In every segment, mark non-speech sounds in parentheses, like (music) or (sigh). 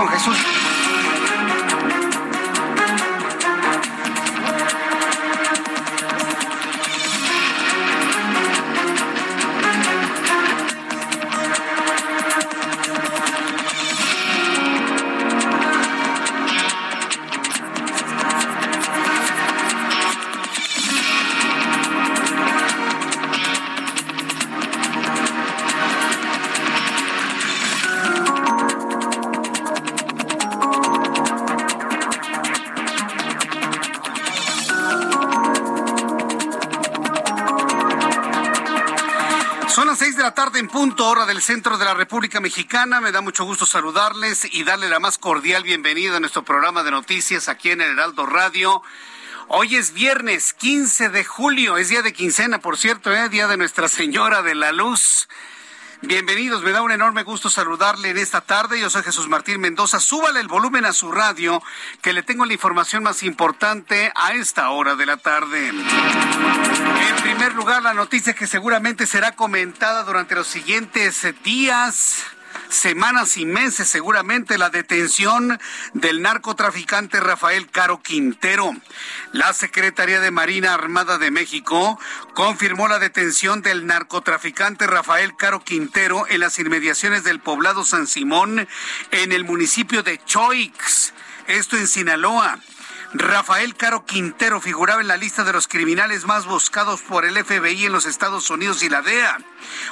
Con Jesús. Del centro de la República Mexicana. Me da mucho gusto saludarles y darle la más cordial bienvenida a nuestro programa de noticias aquí en el Heraldo Radio. Hoy es viernes 15 de julio, es día de quincena, por cierto, ¿eh? día de Nuestra Señora de la Luz. Bienvenidos, me da un enorme gusto saludarle en esta tarde. Yo soy Jesús Martín Mendoza. Súbale el volumen a su radio, que le tengo la información más importante a esta hora de la tarde. En primer lugar, la noticia que seguramente será comentada durante los siguientes días semanas y meses seguramente la detención del narcotraficante Rafael Caro Quintero. La Secretaría de Marina Armada de México confirmó la detención del narcotraficante Rafael Caro Quintero en las inmediaciones del poblado San Simón en el municipio de Choix, esto en Sinaloa. Rafael Caro Quintero figuraba en la lista de los criminales más buscados por el FBI en los Estados Unidos y la DEA.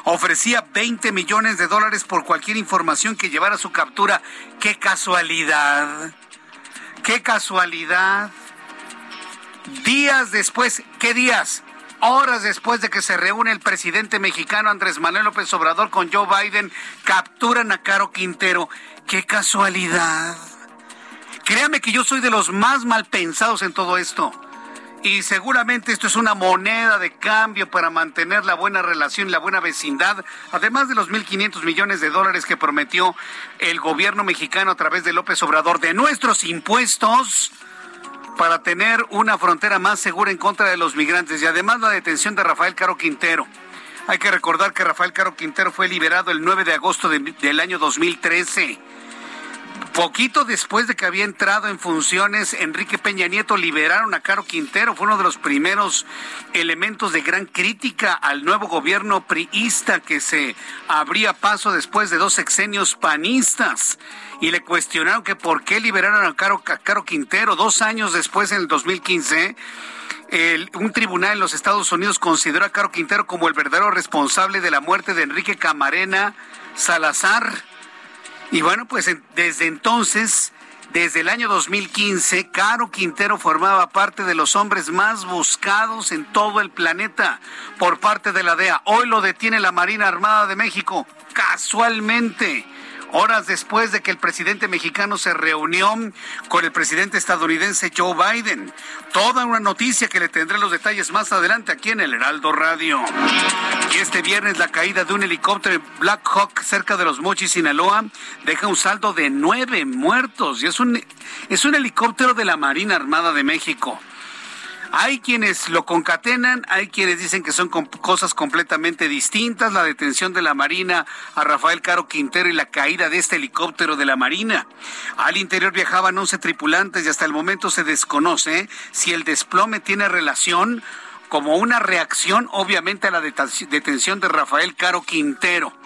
Ofrecía 20 millones de dólares por cualquier información que llevara a su captura. ¡Qué casualidad! ¡Qué casualidad! Días después, ¿qué días? Horas después de que se reúne el presidente mexicano Andrés Manuel López Obrador con Joe Biden, capturan a Caro Quintero. ¡Qué casualidad! Créame que yo soy de los más mal pensados en todo esto. Y seguramente esto es una moneda de cambio para mantener la buena relación y la buena vecindad, además de los 1.500 millones de dólares que prometió el gobierno mexicano a través de López Obrador de nuestros impuestos para tener una frontera más segura en contra de los migrantes y además la detención de Rafael Caro Quintero. Hay que recordar que Rafael Caro Quintero fue liberado el 9 de agosto de, del año 2013 Poquito después de que había entrado en funciones Enrique Peña Nieto, liberaron a Caro Quintero. Fue uno de los primeros elementos de gran crítica al nuevo gobierno priista que se abría paso después de dos sexenios panistas. Y le cuestionaron que por qué liberaron a Caro, a Caro Quintero. Dos años después, en el 2015, el, un tribunal en los Estados Unidos consideró a Caro Quintero como el verdadero responsable de la muerte de Enrique Camarena Salazar y bueno, pues desde entonces, desde el año 2015, Caro Quintero formaba parte de los hombres más buscados en todo el planeta por parte de la DEA. Hoy lo detiene la Marina Armada de México, casualmente horas después de que el presidente mexicano se reunió con el presidente estadounidense Joe Biden. Toda una noticia que le tendré los detalles más adelante aquí en el Heraldo Radio. Y este viernes la caída de un helicóptero Black Hawk cerca de los Mochis, Sinaloa, deja un saldo de nueve muertos. Y es un, es un helicóptero de la Marina Armada de México. Hay quienes lo concatenan, hay quienes dicen que son cosas completamente distintas, la detención de la Marina a Rafael Caro Quintero y la caída de este helicóptero de la Marina. Al interior viajaban 11 tripulantes y hasta el momento se desconoce si el desplome tiene relación como una reacción obviamente a la detención de Rafael Caro Quintero.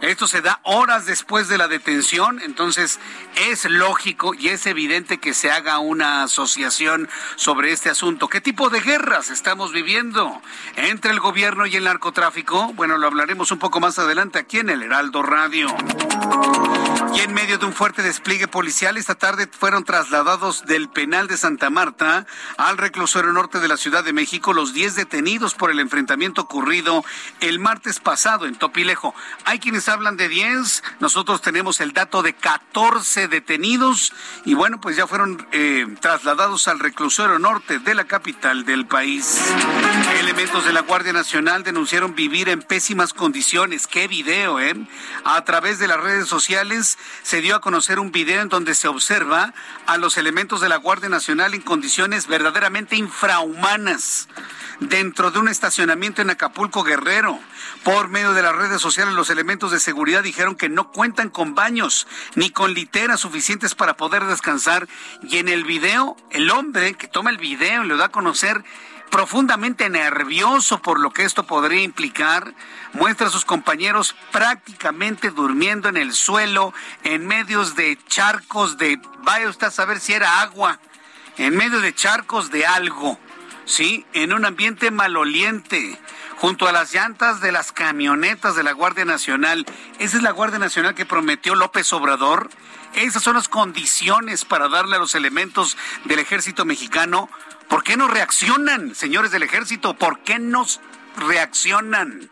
Esto se da horas después de la detención, entonces es lógico y es evidente que se haga una asociación sobre este asunto. ¿Qué tipo de guerras estamos viviendo entre el gobierno y el narcotráfico? Bueno, lo hablaremos un poco más adelante aquí en el Heraldo Radio. Y en medio de un fuerte despliegue policial, esta tarde fueron trasladados del penal de Santa Marta al reclusorio norte de la Ciudad de México los 10 detenidos por el enfrentamiento ocurrido el martes pasado en Topilejo. Hay quienes hablan de 10, nosotros tenemos el dato de 14 detenidos y bueno, pues ya fueron eh, trasladados al reclusorio norte de la capital del país. Elementos de la Guardia Nacional denunciaron vivir en pésimas condiciones. ¡Qué video, eh! A través de las redes sociales se dio a conocer un video en donde se observa a los elementos de la Guardia Nacional en condiciones verdaderamente infrahumanas dentro de un estacionamiento en Acapulco Guerrero. Por medio de las redes sociales, los elementos de seguridad dijeron que no cuentan con baños ni con literas suficientes para poder descansar. Y en el video, el hombre que toma el video y lo da a conocer profundamente nervioso por lo que esto podría implicar, muestra a sus compañeros prácticamente durmiendo en el suelo, en medios de charcos de, vaya usted a saber si era agua, en medio de charcos de algo. ¿Sí? En un ambiente maloliente, junto a las llantas de las camionetas de la Guardia Nacional. Esa es la Guardia Nacional que prometió López Obrador. Esas son las condiciones para darle a los elementos del ejército mexicano. ¿Por qué no reaccionan, señores del ejército? ¿Por qué no reaccionan?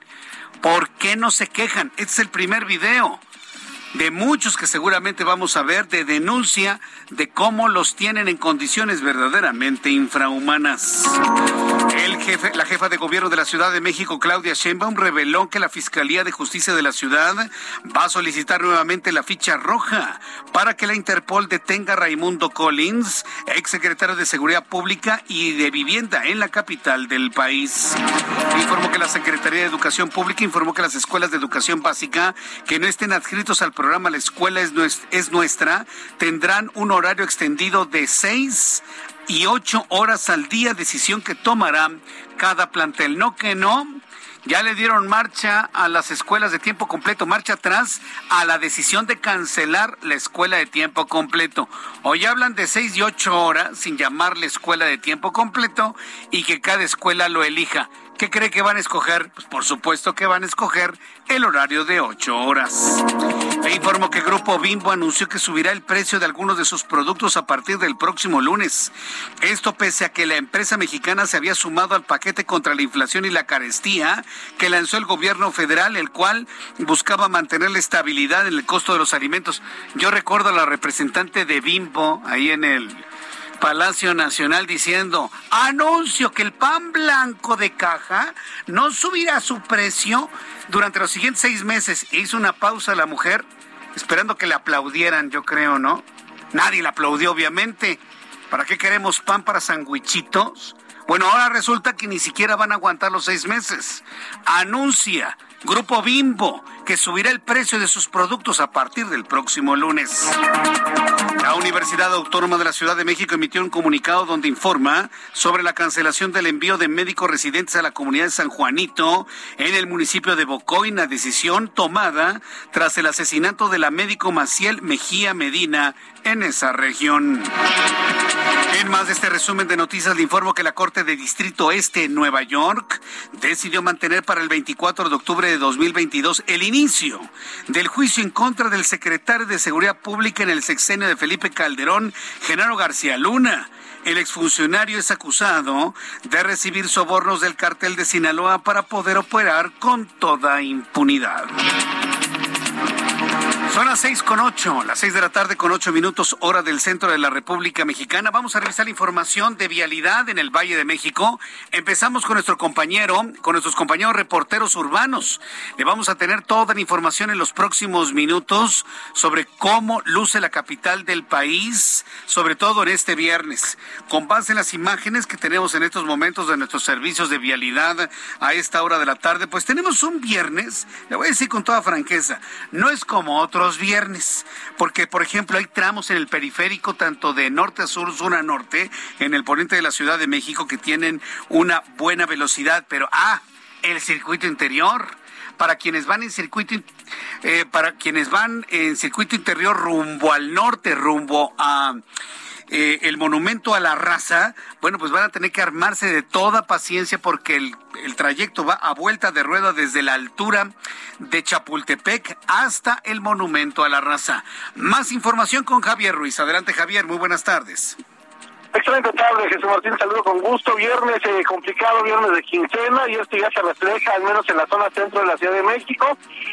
¿Por qué no se quejan? Este es el primer video de muchos que seguramente vamos a ver de denuncia de cómo los tienen en condiciones verdaderamente infrahumanas. El jefe, la jefa de gobierno de la Ciudad de México, Claudia Sheinbaum, reveló que la Fiscalía de Justicia de la ciudad va a solicitar nuevamente la ficha roja para que la Interpol detenga a Raimundo Collins, exsecretario de Seguridad Pública y de Vivienda en la capital del país. Informó que la Secretaría de Educación Pública informó que las escuelas de educación básica que no estén adscritos al programa La Escuela es, es Nuestra tendrán un horario extendido de seis y ocho horas al día, decisión que tomará cada plantel. No que no, ya le dieron marcha a las escuelas de tiempo completo, marcha atrás a la decisión de cancelar la escuela de tiempo completo. Hoy hablan de seis y ocho horas sin llamarle escuela de tiempo completo y que cada escuela lo elija. ¿Qué cree que van a escoger? Pues por supuesto que van a escoger el horario de ocho horas. Le informo que Grupo Bimbo anunció que subirá el precio de algunos de sus productos a partir del próximo lunes. Esto pese a que la empresa mexicana se había sumado al paquete contra la inflación y la carestía que lanzó el gobierno federal, el cual buscaba mantener la estabilidad en el costo de los alimentos. Yo recuerdo a la representante de Bimbo ahí en el Palacio Nacional diciendo, anuncio que el pan blanco de caja no subirá su precio durante los siguientes seis meses. E hizo una pausa la mujer, esperando que le aplaudieran, yo creo, ¿no? Nadie le aplaudió, obviamente. ¿Para qué queremos pan para sandwichitos? Bueno, ahora resulta que ni siquiera van a aguantar los seis meses. Anuncia Grupo Bimbo, que subirá el precio de sus productos a partir del próximo lunes. La Universidad Autónoma de la Ciudad de México emitió un comunicado donde informa sobre la cancelación del envío de médicos residentes a la comunidad de San Juanito en el municipio de Bocoina, decisión tomada tras el asesinato de la médico Maciel Mejía Medina en esa región. En más de este resumen de noticias, le informo que la Corte de Distrito Este en Nueva York decidió mantener para el 24 de octubre de 2022 el inicio del juicio en contra del secretario de Seguridad Pública en el sexenio de Felipe Calderón, Genaro García Luna. El exfuncionario es acusado de recibir sobornos del cartel de Sinaloa para poder operar con toda impunidad. Son las seis con ocho, las seis de la tarde con ocho minutos, hora del centro de la República Mexicana. Vamos a revisar la información de vialidad en el Valle de México. Empezamos con nuestro compañero, con nuestros compañeros reporteros urbanos. Le vamos a tener toda la información en los próximos minutos sobre cómo luce la capital del país, sobre todo en este viernes. Con base en las imágenes que tenemos en estos momentos de nuestros servicios de vialidad a esta hora de la tarde, pues tenemos un viernes, le voy a decir con toda franqueza, no es como otro los viernes, porque por ejemplo hay tramos en el periférico tanto de norte a sur, sur a norte, en el poniente de la Ciudad de México que tienen una buena velocidad, pero ah, el circuito interior. Para quienes van en circuito, eh, para quienes van en circuito interior rumbo al norte, rumbo a eh, el monumento a la raza, bueno, pues van a tener que armarse de toda paciencia porque el, el trayecto va a vuelta de rueda desde la altura de Chapultepec hasta el monumento a la raza. Más información con Javier Ruiz. Adelante, Javier. Muy buenas tardes. Excelente tarde, Jesús Martín, saludo con gusto. Viernes eh, complicado, viernes de quincena, y esto ya se refleja al menos en la zona centro de la Ciudad de México.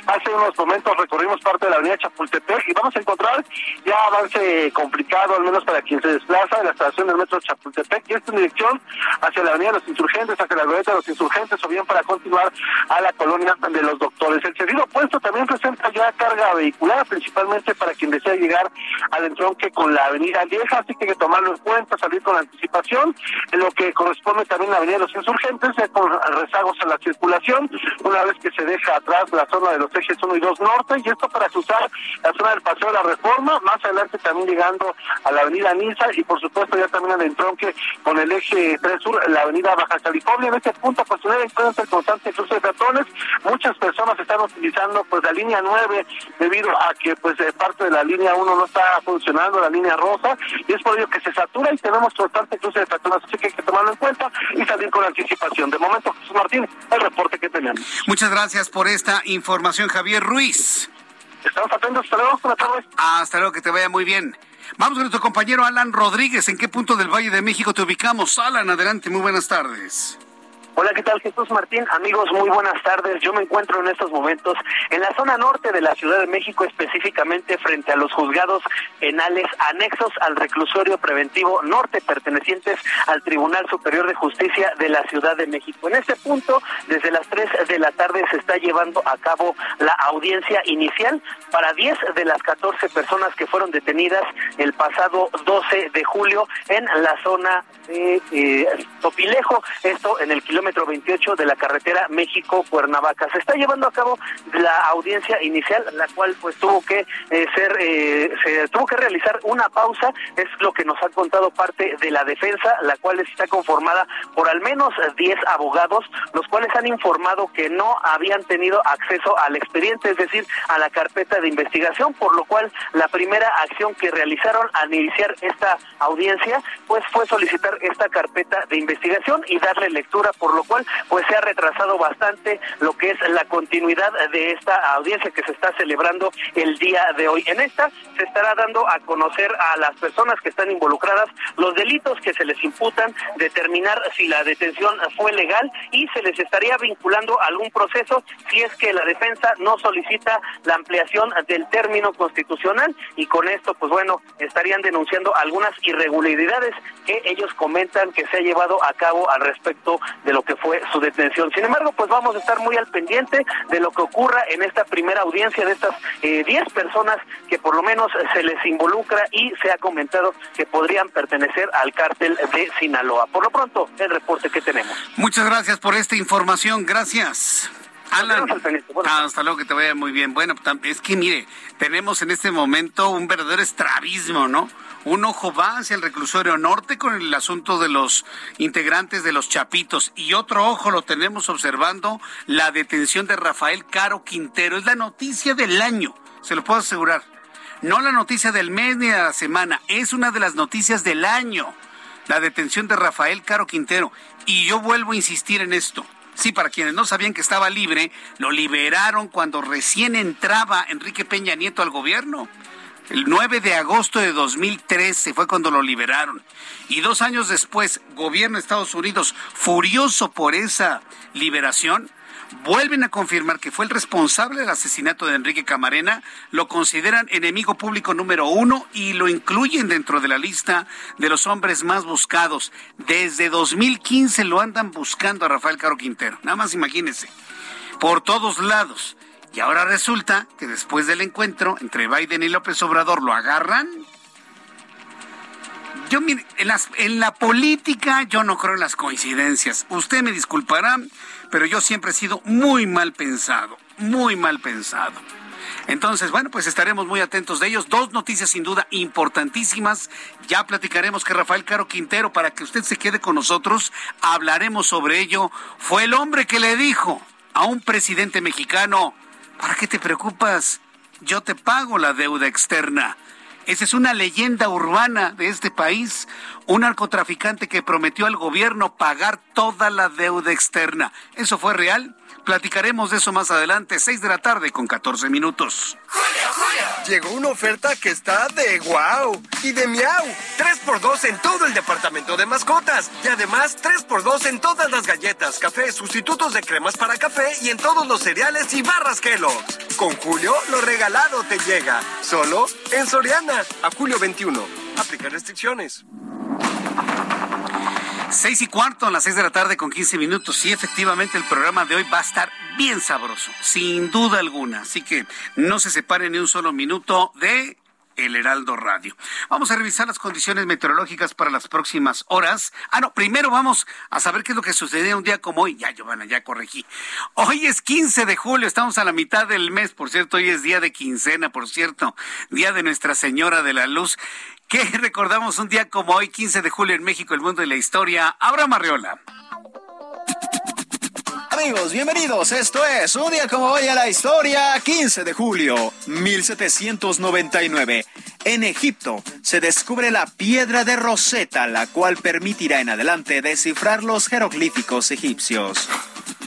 Hace unos momentos recorrimos parte de la avenida Chapultepec y vamos a encontrar ya avance complicado, al menos para quien se desplaza de la estación del metro Chapultepec, y esta en dirección hacia la avenida de los Insurgentes, hacia la glorieta de los Insurgentes, o bien para continuar a la colonia de los doctores. El seguido opuesto también presenta ya carga vehicular, principalmente para quien desea llegar al entronque con la avenida Vieja, así que hay que tomarlo en cuenta con anticipación, en lo que corresponde también a la Avenida de los Insurgentes, con rezagos en la circulación, una vez que se deja atrás la zona de los ejes 1 y 2 norte, y esto para cruzar la zona del Paseo de la Reforma, más adelante también llegando a la Avenida Niza y por supuesto ya también al entronque con el eje 3 sur, la Avenida Baja California. En este punto, pues tener en cuenta el constante cruce de peatones, muchas personas están utilizando pues la línea 9 debido a que pues eh, parte de la línea 1 no está funcionando, la línea rosa, y es por ello que se satura y tenemos tenemos constante cruce de personas, así que hay que tomarlo en cuenta y salir con anticipación. De momento, Jesús Martín, el reporte que tenemos. Muchas gracias por esta información, Javier Ruiz. Estamos atentos, hasta luego, buenas tardes. Hasta luego, que te vaya muy bien. Vamos con nuestro compañero Alan Rodríguez. ¿En qué punto del Valle de México te ubicamos? Alan, adelante, muy buenas tardes. Hola, ¿qué tal Jesús Martín? Amigos, muy buenas tardes. Yo me encuentro en estos momentos en la zona norte de la Ciudad de México, específicamente frente a los juzgados penales anexos al reclusorio preventivo norte pertenecientes al Tribunal Superior de Justicia de la Ciudad de México. En este punto, desde las 3 de la tarde se está llevando a cabo la audiencia inicial para 10 de las 14 personas que fueron detenidas el pasado 12 de julio en la zona de eh, Topilejo, esto en el kilómetro 28 de la carretera México-Cuernavaca. Se está llevando a cabo la audiencia inicial, la cual pues tuvo que eh, ser, eh, se tuvo que realizar una pausa, es lo que nos ha contado parte de la defensa, la cual está conformada por al menos 10 abogados, los cuales han informado que no habían tenido acceso al expediente, es decir, a la carpeta de investigación, por lo cual la primera acción que realizaron al iniciar esta audiencia, pues fue solicitar esta carpeta de investigación y darle lectura por lo cual pues se ha retrasado bastante lo que es la continuidad de esta audiencia que se está celebrando el día de hoy. En esta se estará dando a conocer a las personas que están involucradas los delitos que se les imputan, determinar si la detención fue legal y se les estaría vinculando a algún proceso si es que la defensa no solicita la ampliación del término constitucional y con esto pues bueno estarían denunciando algunas irregularidades que ellos comentan que se ha llevado a cabo al respecto de lo que fue su detención. Sin embargo, pues vamos a estar muy al pendiente de lo que ocurra en esta primera audiencia de estas 10 eh, personas que por lo menos se les involucra y se ha comentado que podrían pertenecer al cártel de Sinaloa. Por lo pronto, el reporte que tenemos. Muchas gracias por esta información. Gracias. Alan, hasta luego, que te vaya muy bien. Bueno, es que mire, tenemos en este momento un verdadero estrabismo, ¿no? Un ojo va hacia el reclusorio norte con el asunto de los integrantes de los Chapitos y otro ojo lo tenemos observando la detención de Rafael Caro Quintero. Es la noticia del año, se lo puedo asegurar. No la noticia del mes ni de la semana, es una de las noticias del año. La detención de Rafael Caro Quintero. Y yo vuelvo a insistir en esto. Sí, para quienes no sabían que estaba libre, lo liberaron cuando recién entraba Enrique Peña Nieto al gobierno. El 9 de agosto de 2013 fue cuando lo liberaron. Y dos años después, gobierno de Estados Unidos, furioso por esa liberación, vuelven a confirmar que fue el responsable del asesinato de Enrique Camarena, lo consideran enemigo público número uno y lo incluyen dentro de la lista de los hombres más buscados. Desde 2015 lo andan buscando a Rafael Caro Quintero. Nada más imagínense. Por todos lados. Y ahora resulta que después del encuentro entre Biden y López Obrador lo agarran. Yo, mire, en, la política yo no creo en las coincidencias. Usted me disculpará, pero yo siempre he sido muy mal pensado, muy mal pensado. Entonces, bueno, pues estaremos muy atentos de ellos. Dos noticias sin duda importantísimas. Ya platicaremos que Rafael Caro Quintero, para que usted se quede con nosotros, hablaremos sobre ello. Fue el hombre que le dijo a un presidente mexicano, ¿para qué te preocupas? Yo te pago la deuda externa. Esa es una leyenda urbana de este país. Un narcotraficante que prometió al gobierno pagar toda la deuda externa. ¿Eso fue real? Platicaremos de eso más adelante, 6 de la tarde con 14 minutos. Llegó una oferta que está de wow y de miau. 3x2 en todo el departamento de mascotas. Y además 3x2 en todas las galletas, café, sustitutos de cremas para café y en todos los cereales y barras Kellogg's. Con Julio, lo regalado te llega. Solo en Soriana. A julio 21. Aplica restricciones. Seis y cuarto, a las seis de la tarde con 15 minutos. Sí, efectivamente, el programa de hoy va a estar bien sabroso, sin duda alguna. Así que no se separen ni un solo minuto de el Heraldo Radio. Vamos a revisar las condiciones meteorológicas para las próximas horas. Ah, no, primero vamos a saber qué es lo que sucedió un día como hoy. Ya, Giovanna, ya corregí. Hoy es 15 de julio, estamos a la mitad del mes, por cierto, hoy es día de quincena, por cierto, día de Nuestra Señora de la Luz. ¿Qué (laughs) recordamos un día como hoy, 15 de julio en México, el mundo y la historia? Abraham Marriola. Amigos, bienvenidos. Esto es un día como hoy a la historia, 15 de julio 1799. En Egipto se descubre la piedra de Rosetta, la cual permitirá en adelante descifrar los jeroglíficos egipcios.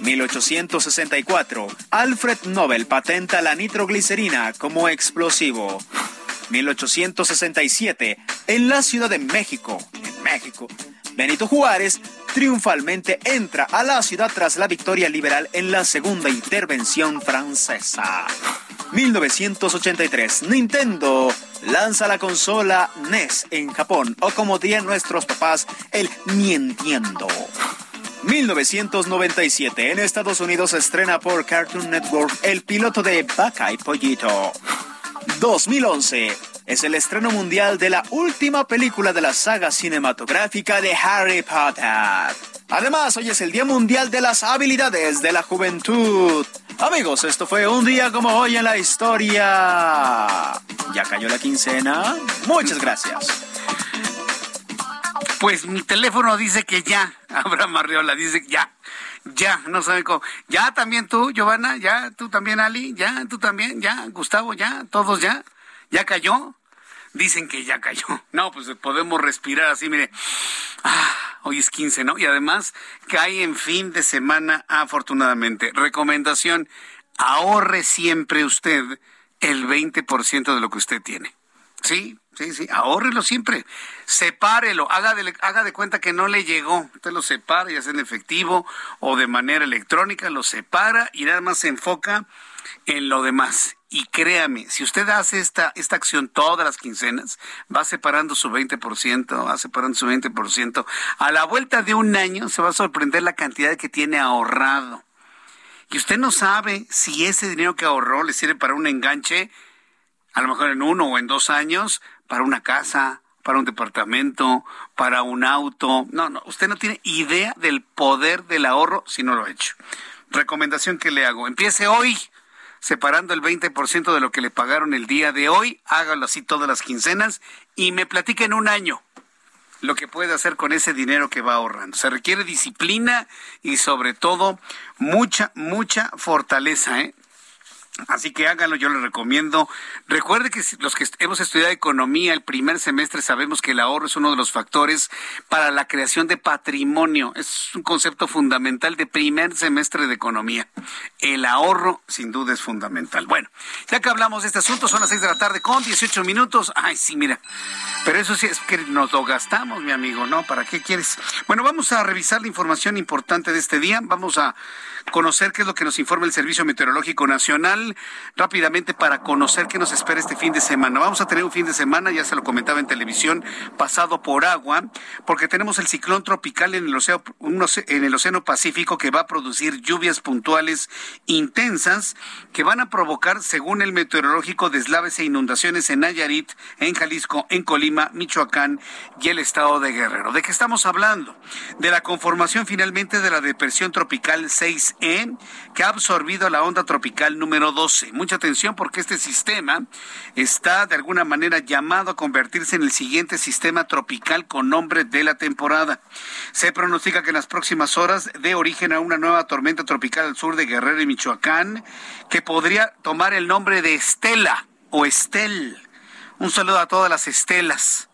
1864. Alfred Nobel patenta la nitroglicerina como explosivo. 1867, en la Ciudad de México, en México, Benito Juárez triunfalmente entra a la ciudad tras la victoria liberal en la segunda intervención francesa. 1983, Nintendo lanza la consola NES en Japón, o como dirían nuestros papás, el Nientiendo. 1997, en Estados Unidos estrena por Cartoon Network el piloto de Bacay Pollito. 2011 es el estreno mundial de la última película de la saga cinematográfica de Harry Potter. Además, hoy es el Día Mundial de las Habilidades de la Juventud. Amigos, esto fue un día como hoy en la historia. ¿Ya cayó la quincena? Muchas gracias. Pues mi teléfono dice que ya. (laughs) Abraham Marriola dice que ya. Ya, no sabe cómo. Ya también tú, Giovanna, ya, tú también, Ali, ya, tú también, ya, Gustavo, ya, todos ya. ¿Ya cayó? Dicen que ya cayó. (laughs) No, pues podemos respirar así, mire. Ah, hoy es 15, ¿no? Y además cae en fin de semana, afortunadamente. Recomendación, ahorre siempre usted el 20% de lo que usted tiene. Sí, sí, sí, ahórrelo siempre. Sepárelo, haga de, haga de cuenta que no le llegó. Usted lo separa, ya sea en efectivo o de manera electrónica, lo separa y nada más se enfoca en lo demás. Y créame, si usted hace esta, esta acción todas las quincenas, va separando su 20%, va separando su 20%. A la vuelta de un año se va a sorprender la cantidad que tiene ahorrado. Y usted no sabe si ese dinero que ahorró le sirve para un enganche, a lo mejor en uno o en dos años, para una casa, para un departamento, para un auto. No, no, usted no tiene idea del poder del ahorro si no lo ha hecho. Recomendación que le hago, empiece hoy separando el 20% de lo que le pagaron el día de hoy, hágalo así todas las quincenas y me platique en un año lo que puede hacer con ese dinero que va ahorrando. Se requiere disciplina y sobre todo mucha, mucha fortaleza, ¿eh? Así que háganlo, yo les recomiendo. Recuerde que los que hemos estudiado economía el primer semestre sabemos que el ahorro es uno de los factores para la creación de patrimonio. Es un concepto fundamental de primer semestre de economía. El ahorro sin duda es fundamental. Bueno, ya que hablamos de este asunto, son las seis de la tarde con 18 minutos. Ay, sí, mira. Pero eso sí es que nos lo gastamos, mi amigo, ¿no? ¿Para qué quieres? Bueno, vamos a revisar la información importante de este día. Vamos a conocer qué es lo que nos informa el Servicio Meteorológico Nacional rápidamente para conocer qué nos espera este fin de semana. Vamos a tener un fin de semana, ya se lo comentaba en televisión, pasado por agua, porque tenemos el ciclón tropical en el océano, en el océano Pacífico que va a producir lluvias puntuales intensas que van a provocar, según el meteorológico, deslaves e inundaciones en Nayarit, en Jalisco, en Colima, Michoacán y el estado de Guerrero. ¿De qué estamos hablando? De la conformación finalmente de la depresión tropical 6 e, que ha absorbido la onda tropical número 112. Mucha atención porque este sistema está de alguna manera llamado a convertirse en el siguiente sistema tropical con nombre de la temporada. Se pronostica que en las próximas horas dé origen a una nueva tormenta tropical al sur de Guerrero y Michoacán que podría tomar el nombre de Estela o Estel. Un saludo a todas las estelas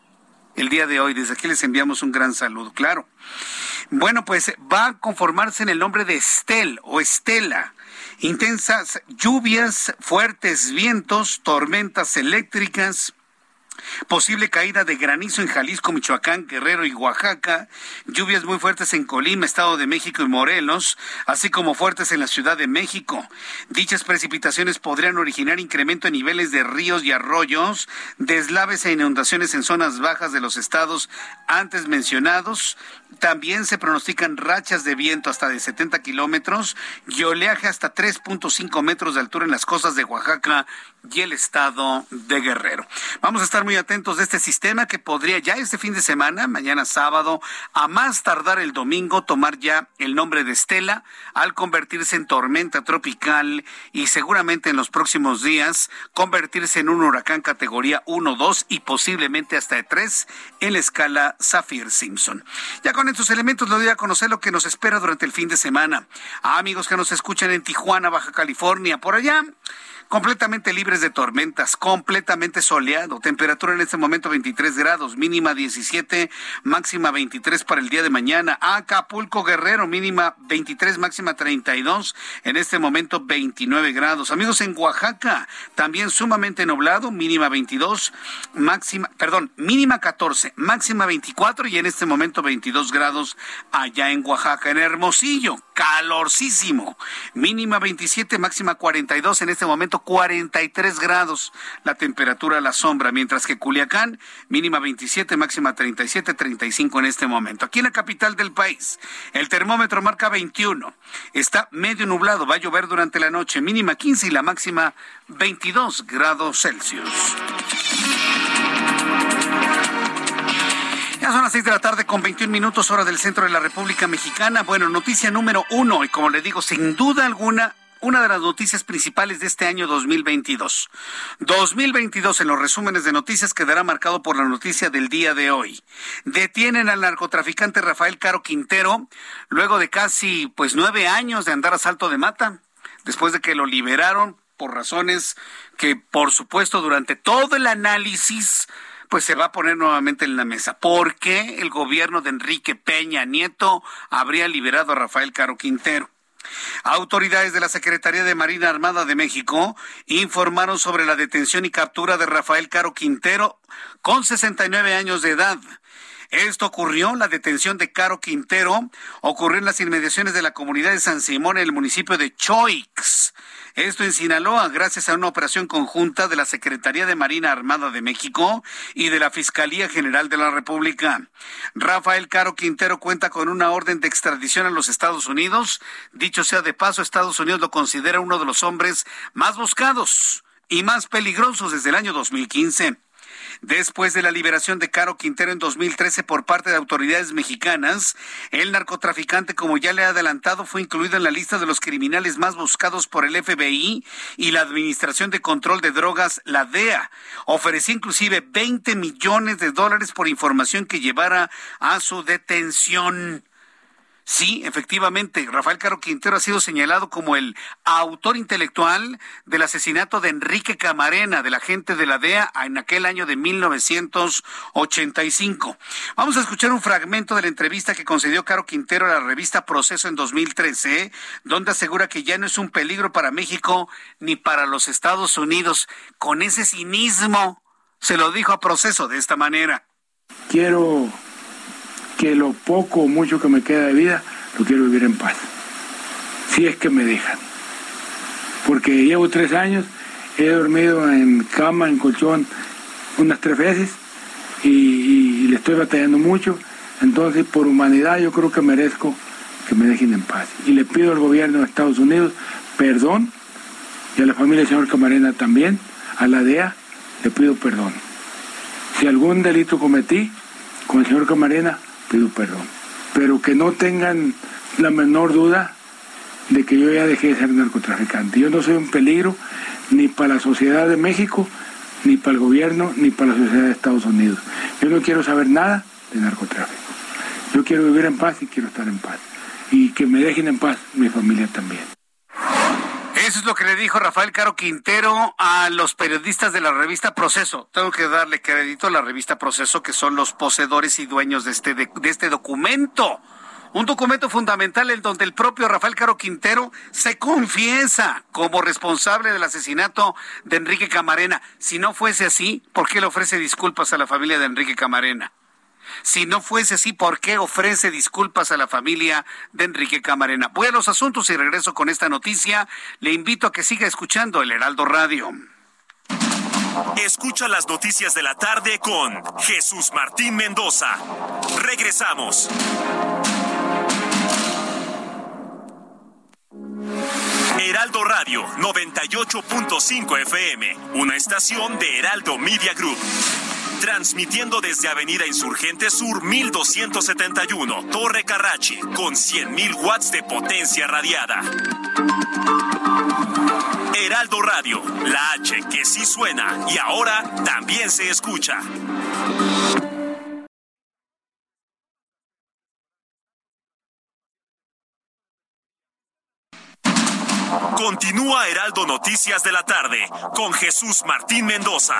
el día de hoy. Desde aquí les enviamos un gran saludo, claro. Bueno, pues va a conformarse en el nombre de Estel o Estela. Intensas lluvias, fuertes vientos, tormentas eléctricas, Posible caída de granizo en Jalisco, Michoacán, Guerrero y Oaxaca. Lluvias muy fuertes en Colima, Estado de México y Morelos, así como fuertes en la Ciudad de México. Dichas precipitaciones podrían originar incremento en niveles de ríos y arroyos, deslaves e inundaciones en zonas bajas de los estados antes mencionados. También se pronostican rachas de viento hasta de 70 kilómetros y oleaje hasta 3.5 metros de altura en las costas de Oaxaca y el estado de Guerrero. Vamos a estar muy atentos de este sistema que podría ya este fin de semana, mañana sábado, a más tardar el domingo, tomar ya el nombre de Estela al convertirse en tormenta tropical y seguramente en los próximos días convertirse en un huracán categoría 1, 2 y posiblemente hasta de 3 en la escala Saffir-Simpson. Ya con estos elementos le doy a conocer lo que nos espera durante el fin de semana. A amigos que nos escuchan en Tijuana, Baja California, por allá completamente libres de tormentas, completamente soleado, temperatura en este momento 23 grados, mínima 17, máxima 23 para el día de mañana. Acapulco Guerrero, mínima 23, máxima 32, en este momento 29 grados. Amigos en Oaxaca, también sumamente nublado, mínima 22, máxima, perdón, mínima 14, máxima 24 y en este momento 22 grados allá en Oaxaca, en Hermosillo, calorcísimo, mínima 27, máxima 42 en este momento 43 grados la temperatura a la sombra, mientras que Culiacán, mínima 27, máxima 37, 35 en este momento. Aquí en la capital del país, el termómetro marca 21. Está medio nublado, va a llover durante la noche, mínima 15 y la máxima 22 grados Celsius. Ya son las 6 de la tarde con 21 minutos hora del centro de la República Mexicana. Bueno, noticia número uno, y como le digo, sin duda alguna, una de las noticias principales de este año 2022. 2022 en los resúmenes de noticias quedará marcado por la noticia del día de hoy. Detienen al narcotraficante Rafael Caro Quintero luego de casi pues nueve años de andar a salto de mata, después de que lo liberaron por razones que por supuesto durante todo el análisis pues se va a poner nuevamente en la mesa. ¿Por qué el gobierno de Enrique Peña Nieto habría liberado a Rafael Caro Quintero? Autoridades de la Secretaría de Marina Armada de México informaron sobre la detención y captura de Rafael Caro Quintero con 69 años de edad. Esto ocurrió, la detención de Caro Quintero ocurrió en las inmediaciones de la comunidad de San Simón en el municipio de Choix. Esto en Sinaloa, gracias a una operación conjunta de la Secretaría de Marina Armada de México y de la Fiscalía General de la República. Rafael Caro Quintero cuenta con una orden de extradición a los Estados Unidos. Dicho sea de paso, Estados Unidos lo considera uno de los hombres más buscados y más peligrosos desde el año 2015. Después de la liberación de Caro Quintero en 2013 por parte de autoridades mexicanas, el narcotraficante, como ya le he adelantado, fue incluido en la lista de los criminales más buscados por el FBI y la Administración de Control de Drogas, la DEA. Ofreció inclusive 20 millones de dólares por información que llevara a su detención. Sí, efectivamente, Rafael Caro Quintero ha sido señalado como el autor intelectual del asesinato de Enrique Camarena, del agente de la DEA, en aquel año de 1985. Vamos a escuchar un fragmento de la entrevista que concedió Caro Quintero a la revista Proceso en 2013, donde asegura que ya no es un peligro para México ni para los Estados Unidos. Con ese cinismo se lo dijo a Proceso de esta manera. Quiero que lo poco o mucho que me queda de vida lo quiero vivir en paz. Si es que me dejan. Porque llevo tres años, he dormido en cama, en colchón, unas tres veces y, le estoy batallando mucho. Entonces, por humanidad, yo creo que merezco que me dejen en paz. Y le pido al gobierno de Estados Unidos perdón y a la familia del señor Camarena también, a la DEA, le pido perdón. Si algún delito cometí con el señor Camarena, pido perdón. Pero que no tengan la menor duda de que yo ya dejé de ser narcotraficante. Yo no soy un peligro ni para la sociedad de México, ni para el gobierno, ni para la sociedad de Estados Unidos. Yo no quiero saber nada de narcotráfico. Yo quiero vivir en paz y quiero estar en paz. Y que me dejen en paz mi familia también. Eso es lo que le dijo Rafael Caro Quintero a los periodistas de la revista Proceso. Tengo que darle crédito a la revista Proceso, que son los poseedores y dueños de este, de, este documento. Un documento fundamental en donde el propio Rafael Caro Quintero se confiesa como responsable del asesinato de Enrique Camarena. Si no fuese así, ¿por qué le ofrece disculpas a la familia de Enrique Camarena? Si no fuese así, ¿por qué ofrece disculpas a la familia de Enrique Camarena? Voy a los asuntos y regreso con esta noticia. Le invito a que siga escuchando el Heraldo Radio. Escucha las noticias de la tarde con Jesús Martín Mendoza. Regresamos. Heraldo Radio 98.5 FM, una estación de Heraldo Media Group transmitiendo desde Avenida Insurgente Sur 1271, Torre Carrachi, con 100.000 watts de potencia radiada. Heraldo Radio, la H que sí suena y ahora también se escucha. Continúa Heraldo Noticias de la tarde con Jesús Martín Mendoza.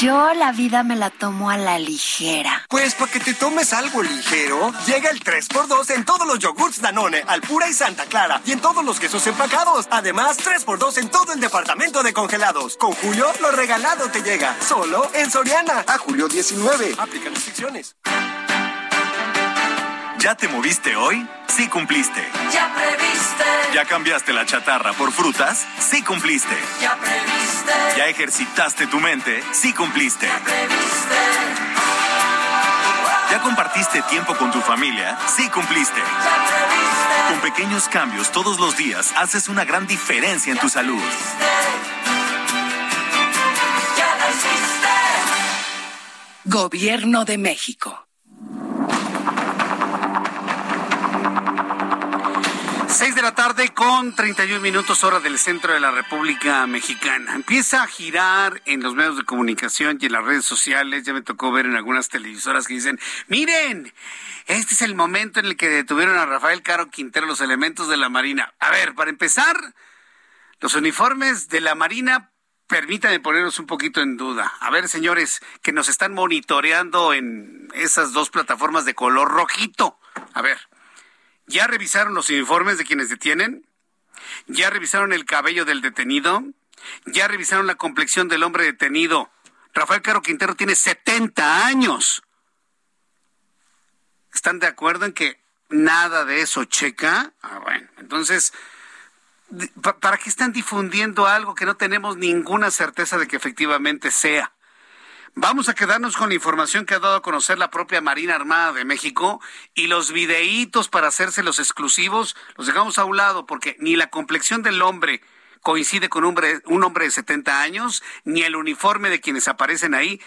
Yo la vida me la tomo a la ligera. Pues para que te tomes algo ligero, llega el 3x2 en todos los yogurts Danone, Alpura y Santa Clara, y en todos los quesos empacados. Además, 3x2 en todo el departamento de congelados. Con Julio, lo regalado te llega. Solo en Soriana. A julio 19. Aplica restricciones. ¿Ya te moviste hoy? Sí cumpliste. Ya previste. ¿Ya cambiaste la chatarra por frutas? Sí cumpliste. Ya previste. ¿Ya ejercitaste tu mente? Sí cumpliste. Ya previste. ¿Ya compartiste tiempo con tu familia? Sí cumpliste. Ya previste. Con pequeños cambios todos los días haces una gran diferencia en tu salud. Ya lo hiciste. Gobierno de México. Seis de la tarde con 31 minutos hora del centro de la República Mexicana. Empieza a girar en los medios de comunicación y en las redes sociales. Ya me tocó ver en algunas televisoras que dicen, miren, este es el momento en el que detuvieron a Rafael Caro Quintero los elementos de la Marina. A ver, para empezar, los uniformes de la Marina permítanme ponernos un poquito en duda. A ver, señores, que nos están monitoreando en esas dos plataformas de color rojito. A ver, ¿Ya revisaron los uniformes de quienes detienen? ¿Ya revisaron el cabello del detenido? ¿Ya revisaron la complexión del hombre detenido? Rafael Caro Quintero tiene 70 años. ¿Están de acuerdo en que nada de eso checa? Ah, bueno, entonces, ¿para qué están difundiendo algo que no tenemos ninguna certeza de que efectivamente sea? Vamos a quedarnos con la información que ha dado a conocer la propia Marina Armada de México y los videitos para hacerse los exclusivos los dejamos a un lado porque ni la complexión del hombre coincide con un hombre, un hombre de 70 años, ni el uniforme de quienes aparecen ahí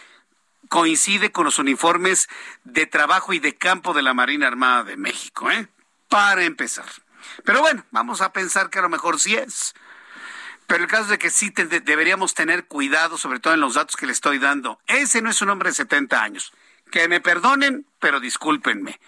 coincide con los uniformes de trabajo y de campo de la Marina Armada de México, ¿eh? Para empezar. Pero bueno, vamos a pensar que a lo mejor sí es. Pero el caso de que sí deberíamos tener cuidado, sobre todo en los datos que le estoy dando. Ese no es un hombre de 70 años. Que me perdonen, pero discúlpenme.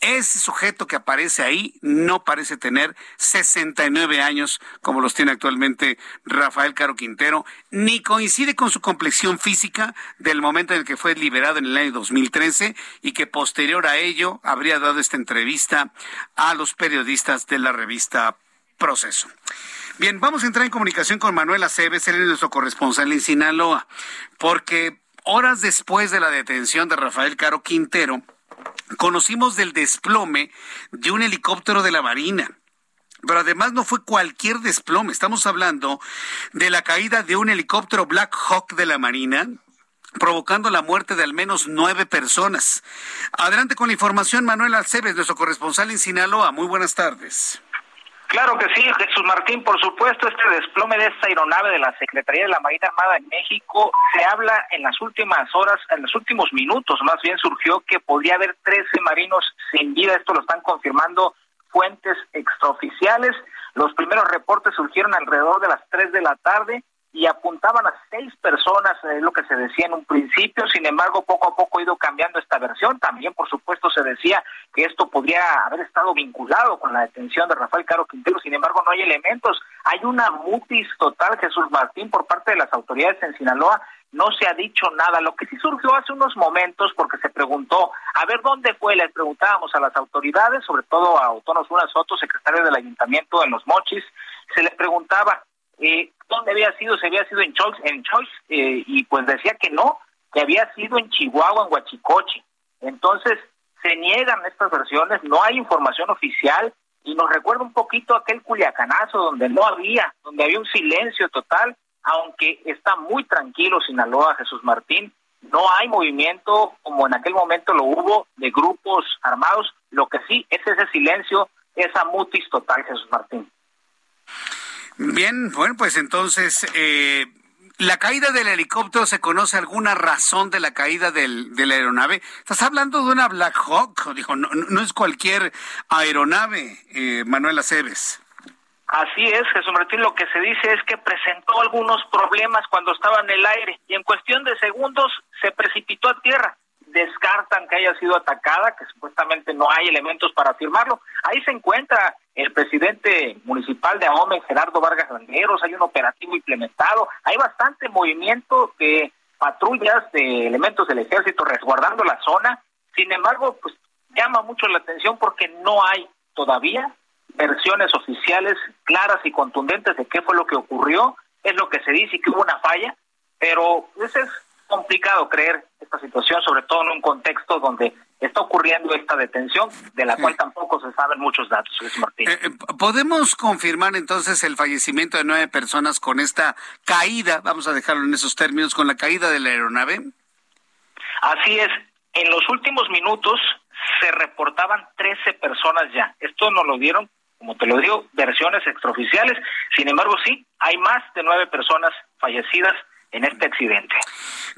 Ese sujeto que aparece ahí no parece tener 69 años como los tiene actualmente Rafael Caro Quintero, ni coincide con su complexión física del momento en el que fue liberado en el año 2013 y que posterior a ello habría dado esta entrevista a los periodistas de la revista Proceso. Bien, vamos a entrar en comunicación con Manuel Aceves, él es nuestro corresponsal en Sinaloa, porque horas después de la detención de Rafael Caro Quintero, conocimos del desplome de un helicóptero de la Marina. Pero además no fue cualquier desplome, estamos hablando de la caída de un helicóptero Black Hawk de la Marina, provocando la muerte de al menos nueve personas. Adelante con la información, Manuel Aceves, nuestro corresponsal en Sinaloa. Muy buenas tardes. Claro que sí, Jesús Martín, por supuesto, este desplome de esta aeronave de la Secretaría de la Marina Armada en México se habla en las últimas horas, en los últimos minutos, más bien surgió que podría haber 13 marinos sin vida, esto lo están confirmando fuentes extraoficiales. Los primeros reportes surgieron alrededor de las 3 de la tarde y apuntaban a seis personas, es lo que se decía en un principio, sin embargo, poco a poco ha ido cambiando esta versión. También, por supuesto, se decía que esto podría haber estado vinculado con la detención de Rafael Caro Quintero, sin embargo, no hay elementos. Hay una mutis total, Jesús Martín, por parte de las autoridades en Sinaloa. No se ha dicho nada. Lo que sí surgió hace unos momentos, porque se preguntó, a ver dónde fue, les preguntábamos a las autoridades, sobre todo a Otono Zuna Soto, secretario del Ayuntamiento en Los Mochis, se les preguntaba, eh, dónde había sido, si había sido en Choice, en Choice eh, y pues decía que no, que había sido en Chihuahua, en Huachicoche. Entonces, se niegan estas versiones, no hay información oficial y nos recuerda un poquito aquel culiacanazo donde no había, donde había un silencio total, aunque está muy tranquilo Sinaloa, Jesús Martín, no hay movimiento como en aquel momento lo hubo de grupos armados, lo que sí es ese silencio, esa mutis total, Jesús Martín. Bien, bueno, pues entonces, eh, ¿la caída del helicóptero se conoce alguna razón de la caída del, de la aeronave? Estás hablando de una Black Hawk, dijo, no, no es cualquier aeronave, eh, Manuel Aceves. Así es, Jesús Martín, lo que se dice es que presentó algunos problemas cuando estaba en el aire y en cuestión de segundos se precipitó a tierra descartan que haya sido atacada, que supuestamente no hay elementos para afirmarlo. Ahí se encuentra el presidente municipal de Ahome, Gerardo Vargas Langueros, hay un operativo implementado, hay bastante movimiento de patrullas de elementos del ejército resguardando la zona. Sin embargo, pues llama mucho la atención porque no hay todavía versiones oficiales claras y contundentes de qué fue lo que ocurrió. Es lo que se dice que hubo una falla, pero ese es complicado creer esta situación, sobre todo en un contexto donde está ocurriendo esta detención, de la cual tampoco se saben muchos datos, Martín. Eh, eh, ¿Podemos confirmar entonces el fallecimiento de nueve personas con esta caída, vamos a dejarlo en esos términos, con la caída de la aeronave? Así es. En los últimos minutos se reportaban 13 personas ya. Esto nos lo dieron, como te lo digo, versiones extraoficiales. Sin embargo, sí, hay más de nueve personas fallecidas en este accidente.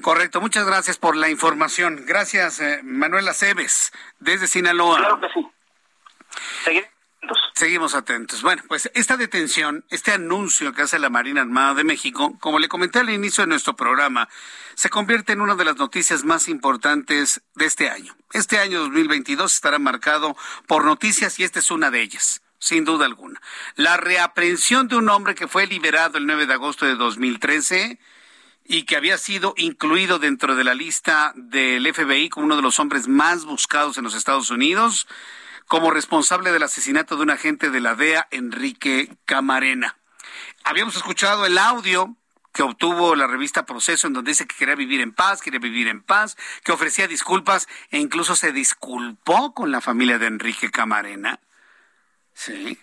Correcto, muchas gracias por la información. Gracias, eh, Manuela Cebes, desde Sinaloa. Claro que sí. Seguimos. Seguimos atentos. Bueno, pues esta detención, este anuncio que hace la Marina Armada de México, como le comenté al inicio de nuestro programa, se convierte en una de las noticias más importantes de este año. Este año 2022 estará marcado por noticias y esta es una de ellas sin duda alguna. La reaprehensión de un hombre que fue liberado el 9 de agosto de 2013 y que había sido incluido dentro de la lista del FBI como uno de los hombres más buscados en los Estados Unidos, como responsable del asesinato de un agente de la DEA, Enrique Camarena. Habíamos escuchado el audio que obtuvo la revista Proceso, en donde dice que quería vivir en paz, quería vivir en paz, que ofrecía disculpas e incluso se disculpó con la familia de Enrique Camarena. Sí.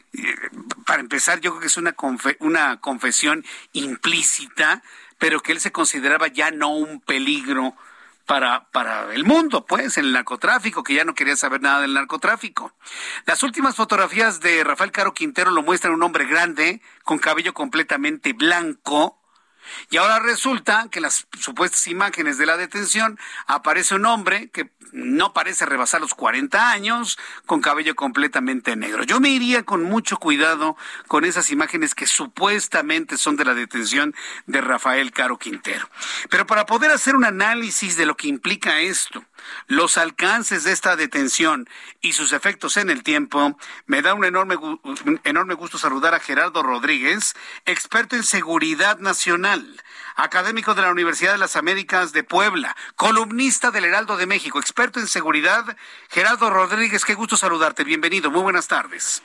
Para empezar, yo creo que es una, una confesión implícita pero que él se consideraba ya no un peligro para, para el mundo, pues, en el narcotráfico, que ya no quería saber nada del narcotráfico. Las últimas fotografías de Rafael Caro Quintero lo muestran un hombre grande, con cabello completamente blanco, y ahora resulta que las supuestas imágenes de la detención aparece un hombre que no parece rebasar los 40 años, con cabello completamente negro. Yo me iría con mucho cuidado con esas imágenes que supuestamente son de la detención de Rafael Caro Quintero. Pero para poder hacer un análisis de lo que implica esto, los alcances de esta detención y sus efectos en el tiempo, me da un enorme, un enorme gusto saludar a Gerardo Rodríguez, experto en seguridad nacional, académico de la Universidad de las Américas de Puebla, columnista del Heraldo de México, experto en seguridad. Gerardo Rodríguez, qué gusto saludarte. Bienvenido, muy buenas tardes.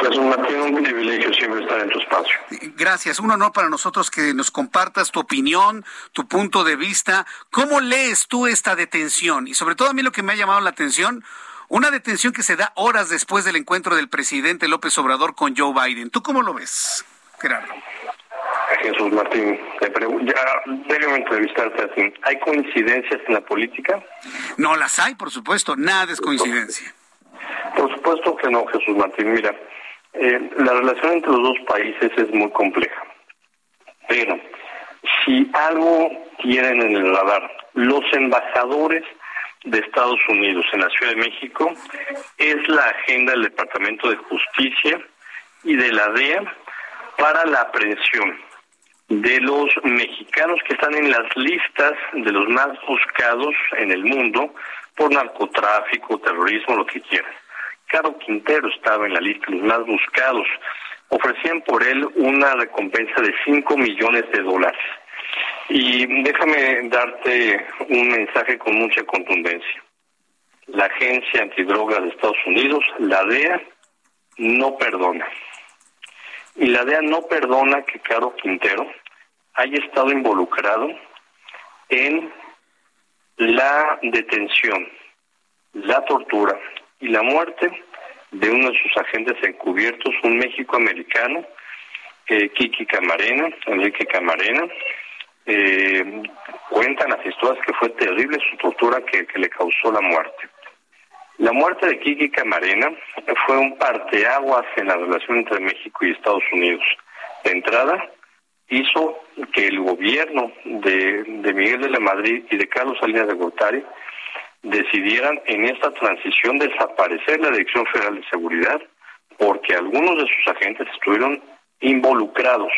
Jesús Martín, un privilegio siempre estar en tu espacio. Gracias, un honor para nosotros que nos compartas tu opinión, tu punto de vista. ¿Cómo lees tú esta detención? Y sobre todo a mí lo que me ha llamado la atención, una detención que se da horas después del encuentro del presidente López Obrador con Joe Biden. ¿Tú cómo lo ves, Gerardo? Jesús Martín, ya debo entrevistarte a ti. ¿Hay coincidencias en la política? No las hay, por supuesto, nada es coincidencia. Por supuesto que no, Jesús Martín. Mira, Eh, la relación entre los dos países es muy compleja. Pero si algo tienen en el radar los embajadores de Estados Unidos en la Ciudad de México es la agenda del Departamento de Justicia y de la DEA para la aprehensión de los mexicanos que están en las listas de los más buscados en el mundo por narcotráfico, terrorismo, lo que quieran. Caro Quintero estaba en la lista de los más buscados. Ofrecían por él una recompensa de 5 millones de dólares. Y déjame darte un mensaje con mucha contundencia. La Agencia Antidrogas de Estados Unidos, la DEA, no perdona. Y la DEA no perdona que Caro Quintero haya estado involucrado en la detención, la tortura y la muerte de uno de sus agentes encubiertos, un México americano, eh, Kiki Camarena, Enrique Camarena. Eh, cuentan las historias que fue terrible su tortura que, que le causó la muerte. La muerte de Kiki Camarena fue un parteaguas en la relación entre México y Estados Unidos. De entrada, hizo que el gobierno de, Miguel de la Madrid y de Carlos Salinas de Gortari decidieran en esta transición desaparecer la Dirección Federal de Seguridad porque algunos de sus agentes estuvieron involucrados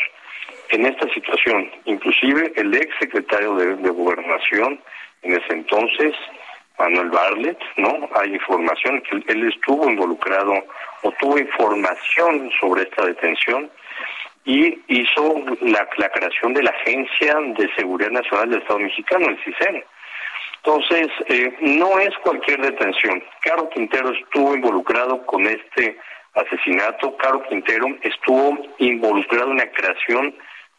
en esta situación, inclusive el ex secretario de, de Gobernación en ese entonces, Manuel Barlet, ¿no? Hay información que él estuvo involucrado o tuvo información sobre esta detención y hizo la, la creación de la Agencia de Seguridad Nacional del Estado Mexicano, el CISEN. Entonces, eh, no es cualquier detención. Caro Quintero estuvo involucrado con este asesinato. Caro Quintero estuvo involucrado en la creación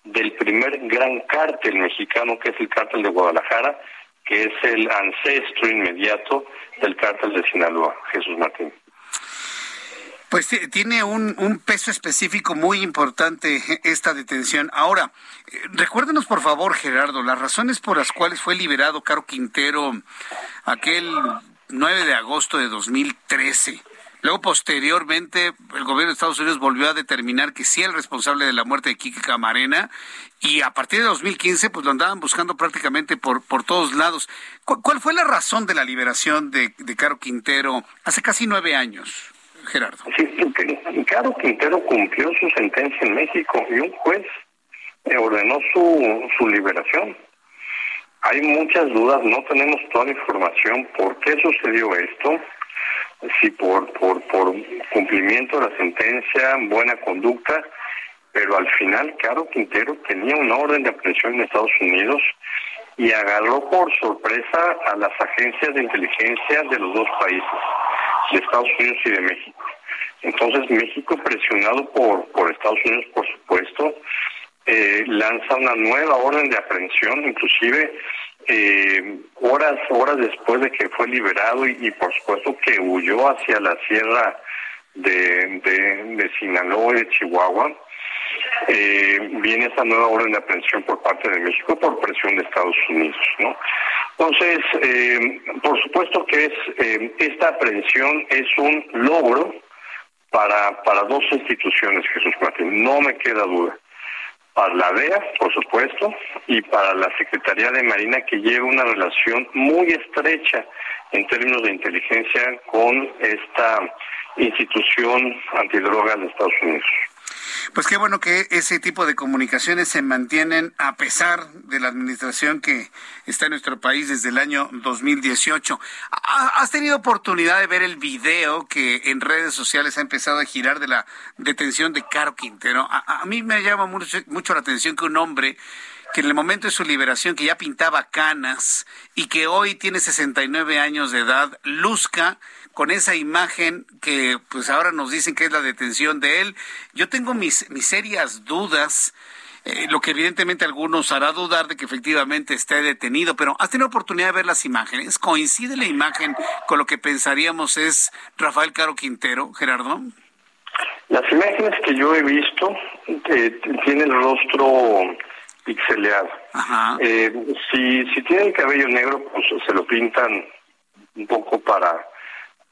del primer gran cártel mexicano, que es el cártel de Guadalajara, que es el ancestro inmediato del cártel de Sinaloa, Jesús Martín. Pues tiene un, un, peso específico muy importante esta detención. Ahora, eh, recuérdenos por favor, Gerardo, las razones por las cuales fue liberado Caro Quintero aquel 9 de agosto de 2013. Luego, posteriormente, el gobierno de Estados Unidos volvió a determinar que sí el responsable de la muerte de Kiki Camarena y a partir de 2015 pues lo andaban buscando prácticamente por, por todos lados. ¿Cuál, ¿Cuál, fue la razón de la liberación de Caro Quintero hace casi nueve años? Gerardo. Sí, Caro Quintero cumplió su sentencia en México y un juez ordenó su, su liberación. Hay muchas dudas, no tenemos toda la información por qué sucedió esto, si por, por, por cumplimiento de la sentencia, buena conducta, pero al final Caro Quintero tenía una orden de aprehensión en Estados Unidos y agarró por sorpresa a las agencias de inteligencia de los dos países de Estados Unidos y de México. Entonces México, presionado por, por Estados Unidos, por supuesto, eh, lanza una nueva orden de aprehensión, inclusive eh, horas horas después de que fue liberado y, por supuesto que huyó hacia la sierra de, de, de Sinaloa y de Chihuahua. Eh, viene esa nueva orden de aprehensión por parte de México por presión de Estados Unidos, ¿no? Entonces, eh, por supuesto que es eh, esta aprehensión es un logro para, para dos instituciones, Jesús Martín, no me queda duda. Para la DEA, por supuesto, y para la Secretaría de Marina, que lleva una relación muy estrecha en términos de inteligencia con esta institución antidroga de Estados Unidos. Pues qué bueno que ese tipo de comunicaciones se mantienen a pesar de la administración que está en nuestro país desde el año 2018. ¿Has tenido oportunidad de ver el video que en redes sociales ha empezado a girar de la detención de Caro Quintero? A, a mí me llama mucho, mucho la atención que un hombre que en el momento de su liberación, que ya pintaba canas y que hoy tiene 69 años de edad, luzca con esa imagen que pues ahora nos dicen que es la detención de él. Yo tengo mis, mis serias dudas. Eh, lo que evidentemente algunos hará dudar de que efectivamente esté detenido, pero ¿has tenido oportunidad de ver las imágenes? ¿Coincide la imagen con lo que pensaríamos es Rafael Caro Quintero, Gerardo? Las imágenes que yo he visto eh, tiene el rostro pixeleado. Eh, si, si tiene el cabello negro, pues se lo pintan un poco para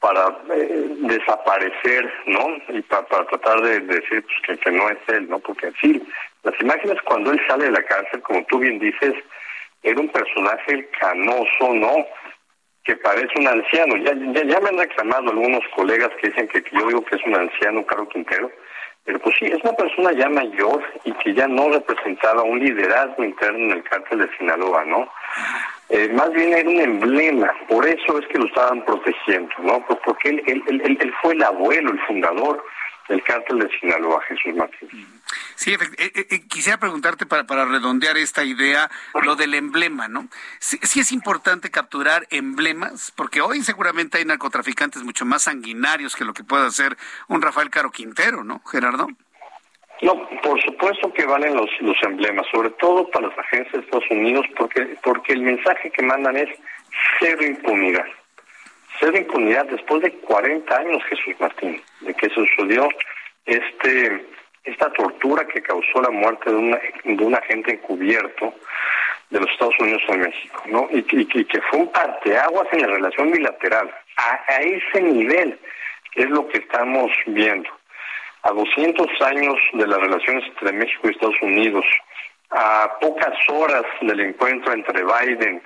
para eh, desaparecer, ¿no? Y para, tratar de, decir pues, que, no es él, ¿no? Porque sí, las imágenes cuando él sale de la cárcel, como tú bien dices, era un personaje canoso, ¿no? Que parece un anciano. Ya, ya, me han reclamado algunos colegas que dicen que, yo digo que es un anciano, Carlos Quintero, pero pues sí, es una persona ya mayor y que ya no representaba un liderazgo interno en el cártel de Sinaloa, ¿no? Eh, más bien era un emblema, por eso es que lo estaban protegiendo, ¿no? Porque él, él, él, fue el abuelo, el fundador del cártel de Sinaloa, Jesús Martín. Sí, eh, eh, quisiera preguntarte para, para redondear esta idea, lo del emblema, ¿no? Sí, es importante capturar emblemas, porque hoy seguramente hay narcotraficantes mucho más sanguinarios que lo que puede hacer un Rafael Caro Quintero, ¿no, Gerardo? No, por supuesto que valen los, los emblemas, sobre todo para las agencias de Estados Unidos, porque, porque el mensaje que mandan es cero impunidad. Cero impunidad después de 40 años, Jesús Martín, de que sucedió este esta tortura que causó la muerte de, una, de un agente encubierto de los Estados Unidos en México, ¿no? Y, que fue un parteaguas en la relación bilateral. a ese nivel es lo que estamos viendo a 200 años de las relaciones entre México y Estados Unidos, a pocas horas del encuentro entre Biden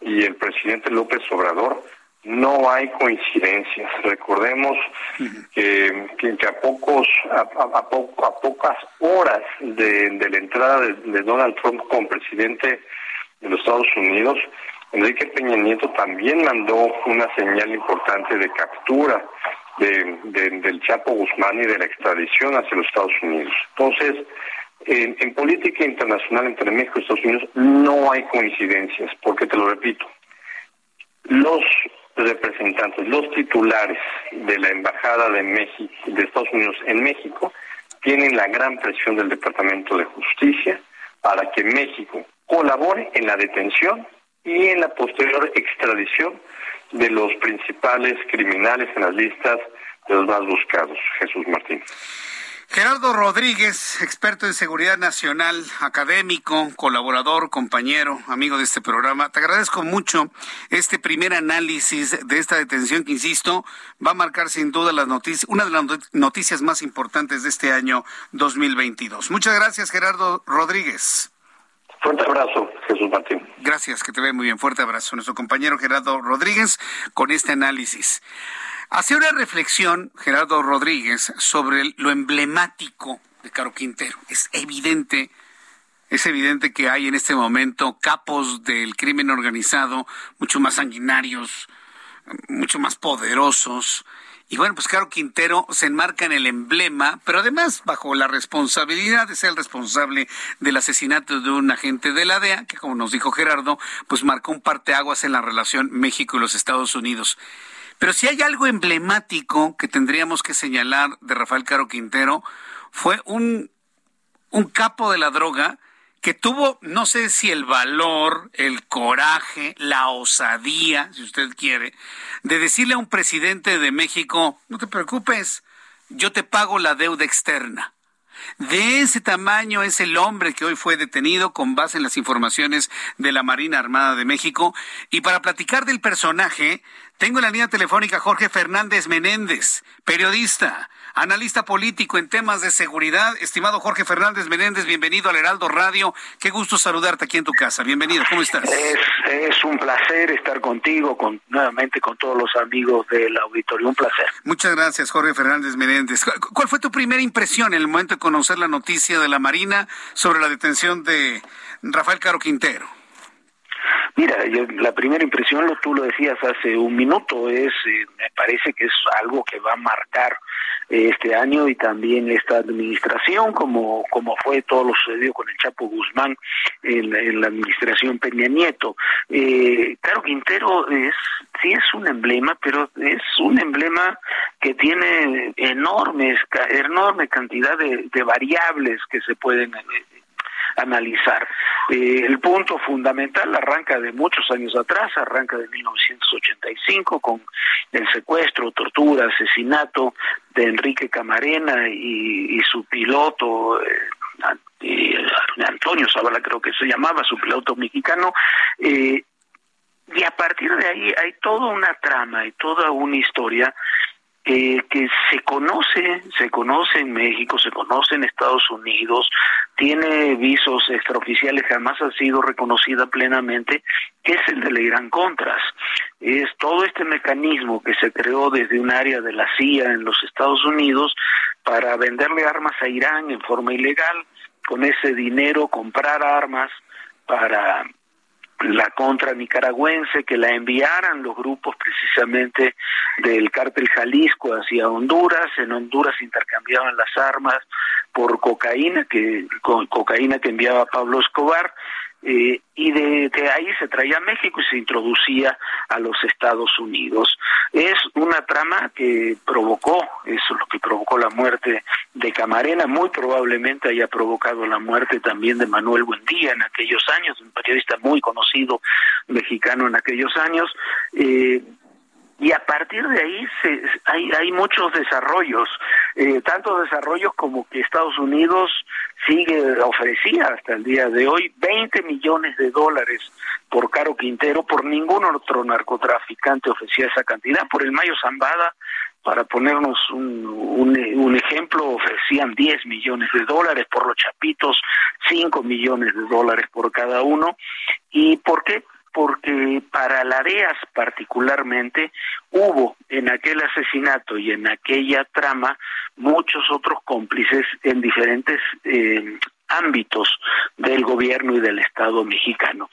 y el presidente López Obrador, no hay coincidencias. Recordemos que, a pocos a, a, pocas horas de, la entrada de, Donald Trump como presidente de los Estados Unidos, Enrique Peña Nieto también mandó una señal importante de captura del Chapo Guzmán y de la extradición hacia los Estados Unidos. Entonces, en, política internacional entre México y Estados Unidos no hay coincidencias, porque te lo repito, los representantes, los titulares de la Embajada de México, de Estados Unidos en México, tienen la gran presión del Departamento de Justicia para que México colabore en la detención y en la posterior extradición de los principales criminales en las listas de los más buscados. Jesús Martín. Gerardo Rodríguez, experto en seguridad nacional, académico, colaborador, compañero, amigo de este programa. Te agradezco mucho este primer análisis de esta detención que, insisto, va a marcar sin duda las noticias, una de las noticias más importantes de este año 2022. Muchas gracias, Gerardo Rodríguez. Fuerte abrazo, Jesús Martín. Gracias, que te ve muy bien. Fuerte abrazo. Nuestro compañero Gerardo Rodríguez con este análisis. Hace una reflexión, Gerardo Rodríguez, sobre lo emblemático de Caro Quintero. Es evidente, es evidente que hay en este momento capos del crimen organizado mucho más sanguinarios, mucho más poderosos, y bueno, pues Caro Quintero se enmarca en el emblema, pero además bajo la responsabilidad de ser el responsable del asesinato de un agente de la DEA, que como nos dijo Gerardo, pues marcó un parteaguas en la relación México y los Estados Unidos. Pero si hay algo emblemático que tendríamos que señalar de Rafael Caro Quintero, fue un, un capo de la droga que tuvo, no sé si el valor, el coraje, la osadía, si usted quiere, de decirle a un presidente de México, no te preocupes, yo te pago la deuda externa. De ese tamaño es el hombre que hoy fue detenido con base en las informaciones de la Marina Armada de México. Y para platicar del personaje, tengo en la línea telefónica Jorge Fernández Menéndez, periodista, analista político en temas de seguridad. Estimado Jorge Fernández Menéndez, bienvenido al Heraldo Radio. Qué gusto saludarte aquí en tu casa. Bienvenido, ¿cómo estás? Es, un placer estar contigo, con, nuevamente con todos los amigos del auditorio. Un placer. Muchas gracias, Jorge Fernández Menéndez. ¿Cuál fue tu primera impresión en el momento de conocer la noticia de la Marina sobre la detención de Rafael Caro Quintero? Mira, la primera impresión, lo, tú lo decías hace un minuto, es, eh, me parece que es algo que va a marcar este año y también esta administración, como, como fue todo lo sucedido con el Chapo Guzmán en, la administración Peña Nieto. Eh, Caro Quintero es, sí es un emblema, pero es un emblema que tiene enormes, enorme cantidad de, de variables que se pueden eh, analizar. Eh, el punto fundamental arranca de muchos años atrás, arranca de 1985 con el secuestro, tortura, asesinato de Enrique Camarena y, su piloto. Eh, Antonio Zavala creo que se llamaba, su piloto mexicano, eh, y a partir de ahí hay toda una trama y toda una historia eh, que se conoce, se conoce en México, se conoce en Estados Unidos, tiene visos extraoficiales, jamás ha sido reconocida plenamente, que es el de Legrand Contras. Es todo este mecanismo que se creó desde un área de la CIA en los Estados Unidos para venderle armas a Irán en forma ilegal, con ese dinero comprar armas para la contra nicaragüense, que la enviaran los grupos precisamente del cártel Jalisco hacia Honduras, en Honduras intercambiaban las armas por cocaína, que con cocaína que enviaba Pablo Escobar, eh, y de, de, ahí se traía a México y se introducía a los Estados Unidos. Es una trama que provocó, eso es lo que provocó la muerte de Camarena, muy probablemente haya provocado la muerte también de Manuel Buendía en aquellos años, un periodista muy conocido mexicano en aquellos años. Eh, y a partir de ahí se, hay, muchos desarrollos, eh, tantos desarrollos como que Estados Unidos sigue ofrecía hasta el día de hoy 20 millones de dólares por Caro Quintero, por ningún otro narcotraficante ofrecía esa cantidad, por el Mayo Zambada, para ponernos un, un, un ejemplo, ofrecían 10 millones de dólares, por los Chapitos 5 millones de dólares por cada uno. ¿Y por qué? Porque para Lareas particularmente hubo en aquel asesinato y en aquella trama muchos otros cómplices en diferentes eh, ámbitos del gobierno y del Estado mexicano.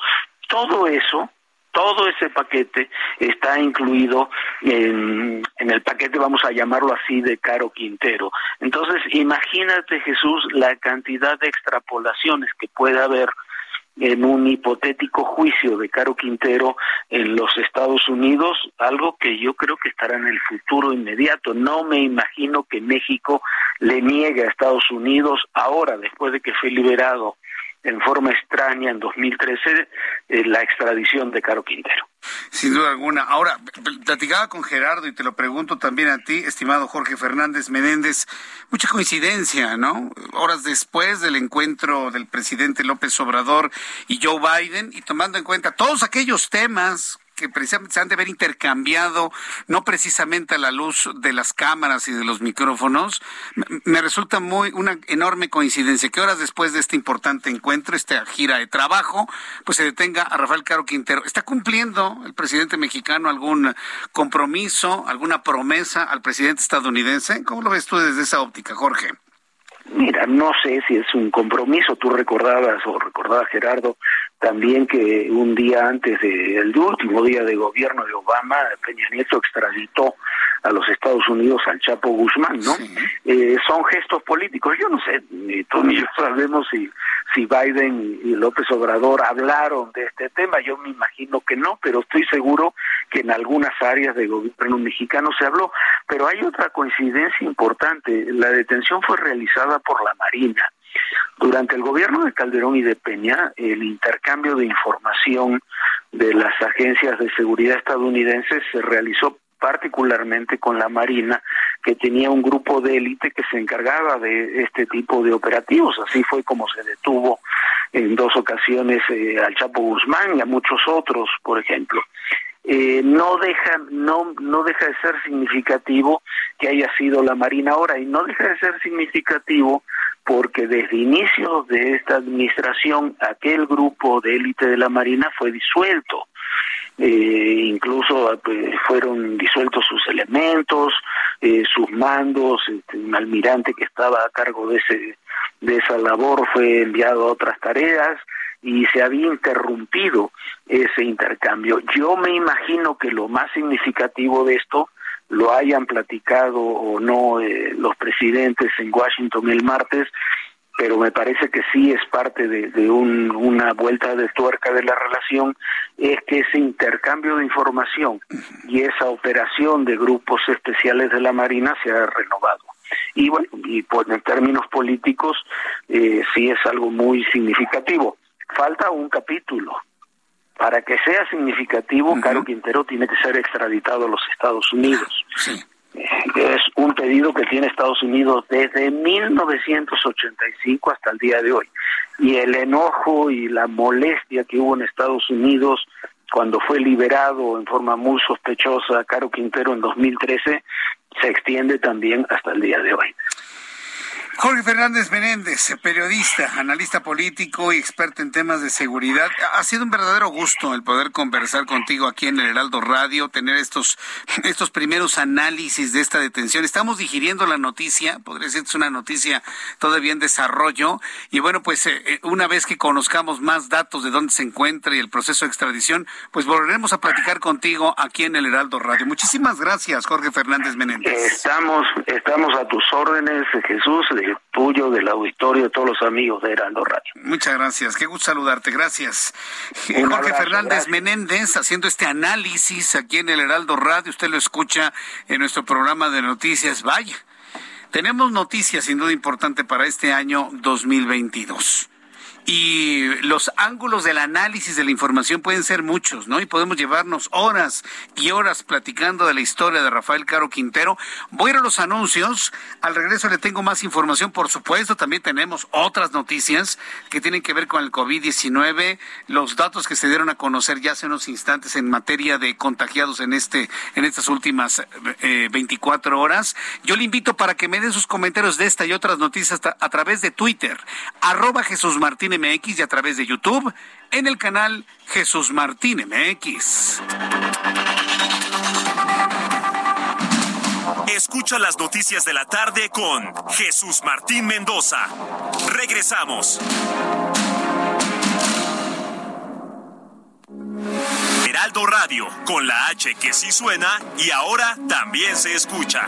Todo eso todo ese paquete está incluido en, en, el paquete, vamos a llamarlo así, de Caro Quintero. Entonces, imagínate, Jesús, la cantidad de extrapolaciones que puede haber en un hipotético juicio de Caro Quintero en los Estados Unidos, algo que yo creo que estará en el futuro inmediato. No me imagino que México le niegue a Estados Unidos ahora, después de que fue liberado en forma extraña en 2013 eh, la extradición de Caro Quintero. Sin duda alguna. Ahora, platicaba con Gerardo y te lo pregunto también a ti, estimado Jorge Fernández Menéndez. Mucha coincidencia, ¿no? Horas después del encuentro del presidente López Obrador y Joe Biden, y tomando en cuenta todos aquellos temas que precisamente se han de haber intercambiado, no precisamente a la luz de las cámaras y de los micrófonos, me resulta muy una enorme coincidencia que horas después de este importante encuentro, esta gira de trabajo, pues se detenga a Rafael Caro Quintero. ¿Está cumpliendo el presidente mexicano algún compromiso, alguna promesa al presidente estadounidense? ¿Cómo lo ves tú desde esa óptica, Jorge? Mira, no sé si es un compromiso. Tú recordabas o recordaba Gerardo también que un día antes del último día de gobierno de Obama, Peña Nieto extraditó a los Estados Unidos al Chapo Guzmán, ¿no? Sí. Eh, son gestos políticos. Yo no sé, ni tú ni yo (laughs) sabemos si, si Biden y López Obrador hablaron de este tema. Yo me imagino que no, pero estoy seguro que en algunas áreas del gobierno mexicano se habló. Pero hay otra coincidencia importante. La detención fue realizada por la Marina. Durante el gobierno de Calderón y de Peña, el intercambio de información de las agencias de seguridad estadounidenses se realizó particularmente con la Marina, que tenía un grupo de élite que se encargaba de este tipo de operativos. Así fue como se detuvo en dos ocasiones eh, al Chapo Guzmán y a muchos otros, por ejemplo. Eh, no deja no no deja de ser significativo que haya sido la Marina ahora y no deja de ser significativo porque desde inicios de esta administración aquel grupo de élite de la Marina fue disuelto. Eh, incluso pues, fueron disueltos sus elementos, eh, sus mandos, este, un almirante que estaba a cargo de ese de esa labor fue enviado a otras tareas y se había interrumpido ese intercambio. Yo me imagino que lo más significativo de esto lo hayan platicado o no eh, los presidentes en Washington el martes, pero me parece que sí es parte de, de un, una vuelta de tuerca de la relación, es que ese intercambio de información y esa operación de grupos especiales de la Marina se ha renovado. Y bueno, y pues en términos políticos eh, sí es algo muy significativo. Falta un capítulo, para que sea significativo, uh -huh. Caro Quintero tiene que ser extraditado a los Estados Unidos. Sí. Es un pedido que tiene Estados Unidos desde 1985 hasta el día de hoy. Y el enojo y la molestia que hubo en Estados Unidos cuando fue liberado en forma muy sospechosa Caro Quintero en 2013, se extiende también hasta el día de hoy. Jorge Fernández Menéndez, periodista, analista político y experto en temas de seguridad. Ha sido un verdadero gusto el poder conversar contigo aquí en el Heraldo Radio, tener estos, estos primeros análisis de esta detención. Estamos digiriendo la noticia, podría ser que es una noticia todavía en desarrollo. Y bueno, pues eh, eh, una vez que conozcamos más datos de dónde se encuentra y el proceso de extradición, pues volveremos a platicar contigo aquí en el Heraldo Radio. Muchísimas gracias, Jorge Fernández Menéndez. Estamos, estamos a tus órdenes, Jesús, de tuyo, del auditorio, de todos los amigos de Heraldo Radio. Muchas gracias, qué gusto saludarte, gracias. Un Jorge abrazo, Fernández gracias. Menéndez haciendo este análisis aquí en el Heraldo Radio, usted lo escucha en nuestro programa de noticias. Vaya, tenemos noticias sin duda importante para este año 2022. Y los ángulos del análisis de la información pueden ser muchos, ¿no? Y podemos llevarnos horas y horas platicando de la historia de Rafael Caro Quintero. Voy a ir a los anuncios. Al regreso le tengo más información. Por supuesto, también tenemos otras noticias que tienen que ver con el COVID-19, los datos que se dieron a conocer ya hace unos instantes en materia de contagiados en este, en estas últimas eh, 24 horas. Yo le invito para que me den sus comentarios de esta y otras noticias a, través de Twitter, arroba Jesús Martín MX y a través de YouTube en el canal Jesús Martín MX. Escucha las noticias de la tarde con Jesús Martín Mendoza. Regresamos. Heraldo Radio, con la H que sí suena y ahora también se escucha.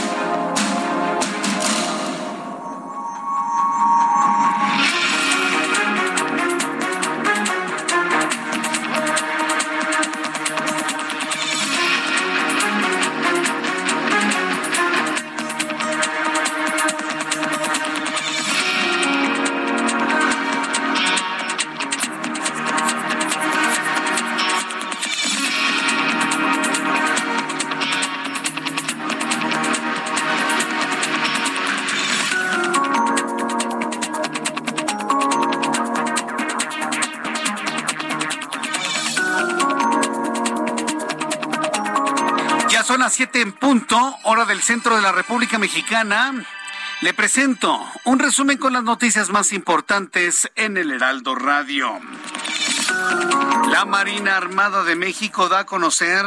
hora del centro de la República Mexicana. Le presento un resumen con las noticias más importantes en el Heraldo Radio. La Marina Armada de México da a conocer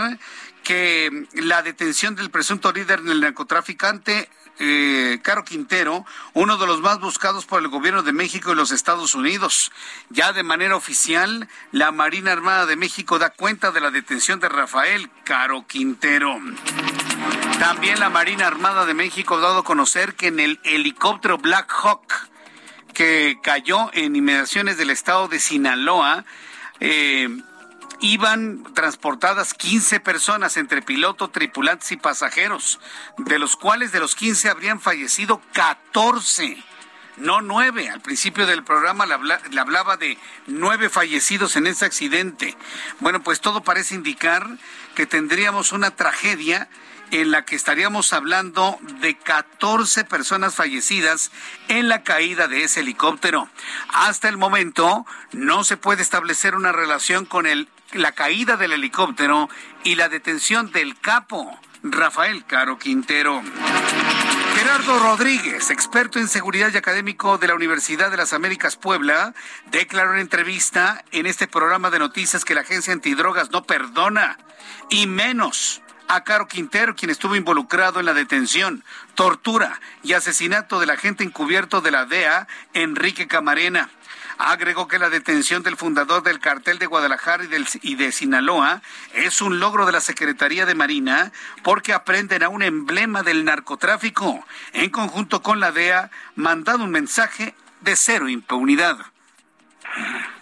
que la detención del presunto líder del narcotraficante eh, Caro Quintero, uno de los más buscados por el gobierno de México y los Estados Unidos. Ya de manera oficial, la Marina Armada de México da cuenta de la detención de Rafael Caro Quintero. También la Marina Armada de México ha dado a conocer que en el helicóptero Black Hawk que cayó en inmediaciones del estado de Sinaloa, eh, iban transportadas 15 personas entre piloto, tripulantes y pasajeros, de los cuales de los 15 habrían fallecido 14 no nueve. Al principio del programa le, habla- le hablaba de nueve fallecidos en ese accidente. Bueno, pues todo parece indicar que tendríamos una tragedia en la que estaríamos hablando de 14 personas fallecidas en la caída de ese helicóptero. Hasta el momento no se puede establecer una relación con el, la caída del helicóptero y la detención del capo, Rafael Caro Quintero. Gerardo Rodríguez, experto en seguridad y académico de la Universidad de las Américas Puebla, declaró en entrevista en este programa de noticias que la agencia antidrogas no perdona, y menos a Caro Quintero, quien estuvo involucrado en la detención, tortura y asesinato del agente encubierto de la DEA, Enrique Camarena. Agregó que la detención del fundador del cartel de Guadalajara y, de Sinaloa es un logro de la Secretaría de Marina porque aprenden a un emblema del narcotráfico. En conjunto con la DEA, mandado un mensaje de cero impunidad.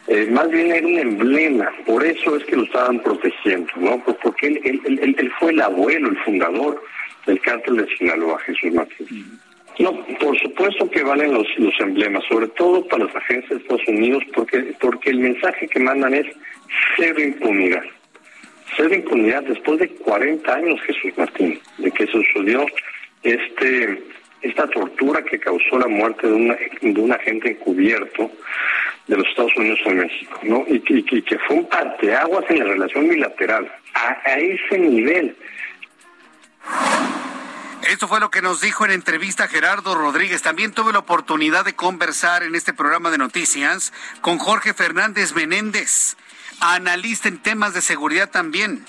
Eh, más bien era un emblema, por eso es que lo estaban protegiendo, ¿no? Pues porque él, fue el abuelo, el fundador del cártel de Sinaloa, Jesús Martín. No, por supuesto que valen los, los emblemas, sobre todo para las agencias de Estados Unidos, porque, porque el mensaje que mandan es cero impunidad. Cero impunidad después de 40 años, Jesús Martín, de que sucedió este esta tortura que causó la muerte de, una, de un agente encubierto de los Estados Unidos en México, ¿no? Y, que que fue un parteaguas en la relación bilateral, a, a ese nivel. Esto fue lo que nos dijo en entrevista Gerardo Rodríguez. También tuve la oportunidad de conversar en este programa de noticias con Jorge Fernández Menéndez, analista en temas de seguridad también.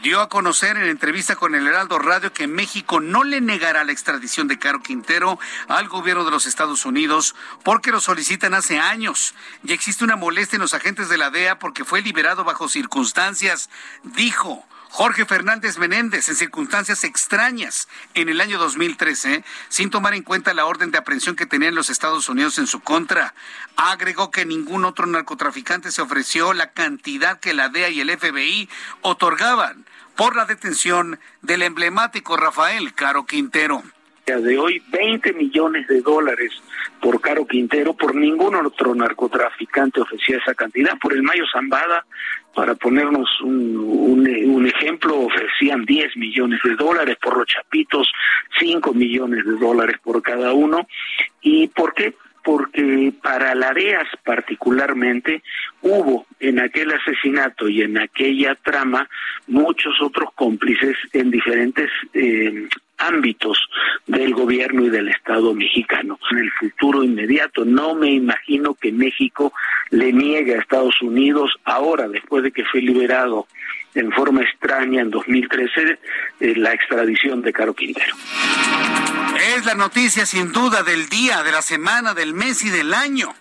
Dio a conocer en entrevista con el Heraldo Radio que México no le negará la extradición de Caro Quintero al gobierno de los Estados Unidos porque lo solicitan hace años. Y existe una molestia en los agentes de la DEA porque fue liberado bajo circunstancias, dijo. Jorge Fernández Menéndez en circunstancias extrañas en el año 2013, sin tomar en cuenta la orden de aprehensión que tenían los Estados Unidos en su contra. Agregó que ningún otro narcotraficante se ofreció la cantidad que la DEA y el FBI otorgaban por la detención del emblemático Rafael Caro Quintero de hoy 20 millones de dólares por Caro Quintero, por ningún otro narcotraficante ofrecía esa cantidad, por el Mayo Zambada, para ponernos un, un, ejemplo, ofrecían 10 millones de dólares, por los Chapitos 5 millones de dólares por cada uno. ¿Y por qué? porque para la DEAS particularmente hubo en aquel asesinato y en aquella trama muchos otros cómplices en diferentes eh, ámbitos del gobierno y del Estado mexicano. En el futuro inmediato no me imagino que México le niegue a Estados Unidos ahora, después de que fue liberado en forma extraña en 2013, eh, la extradición de Caro Quintero. Es la noticia sin duda del día, de la semana, del mes y del año.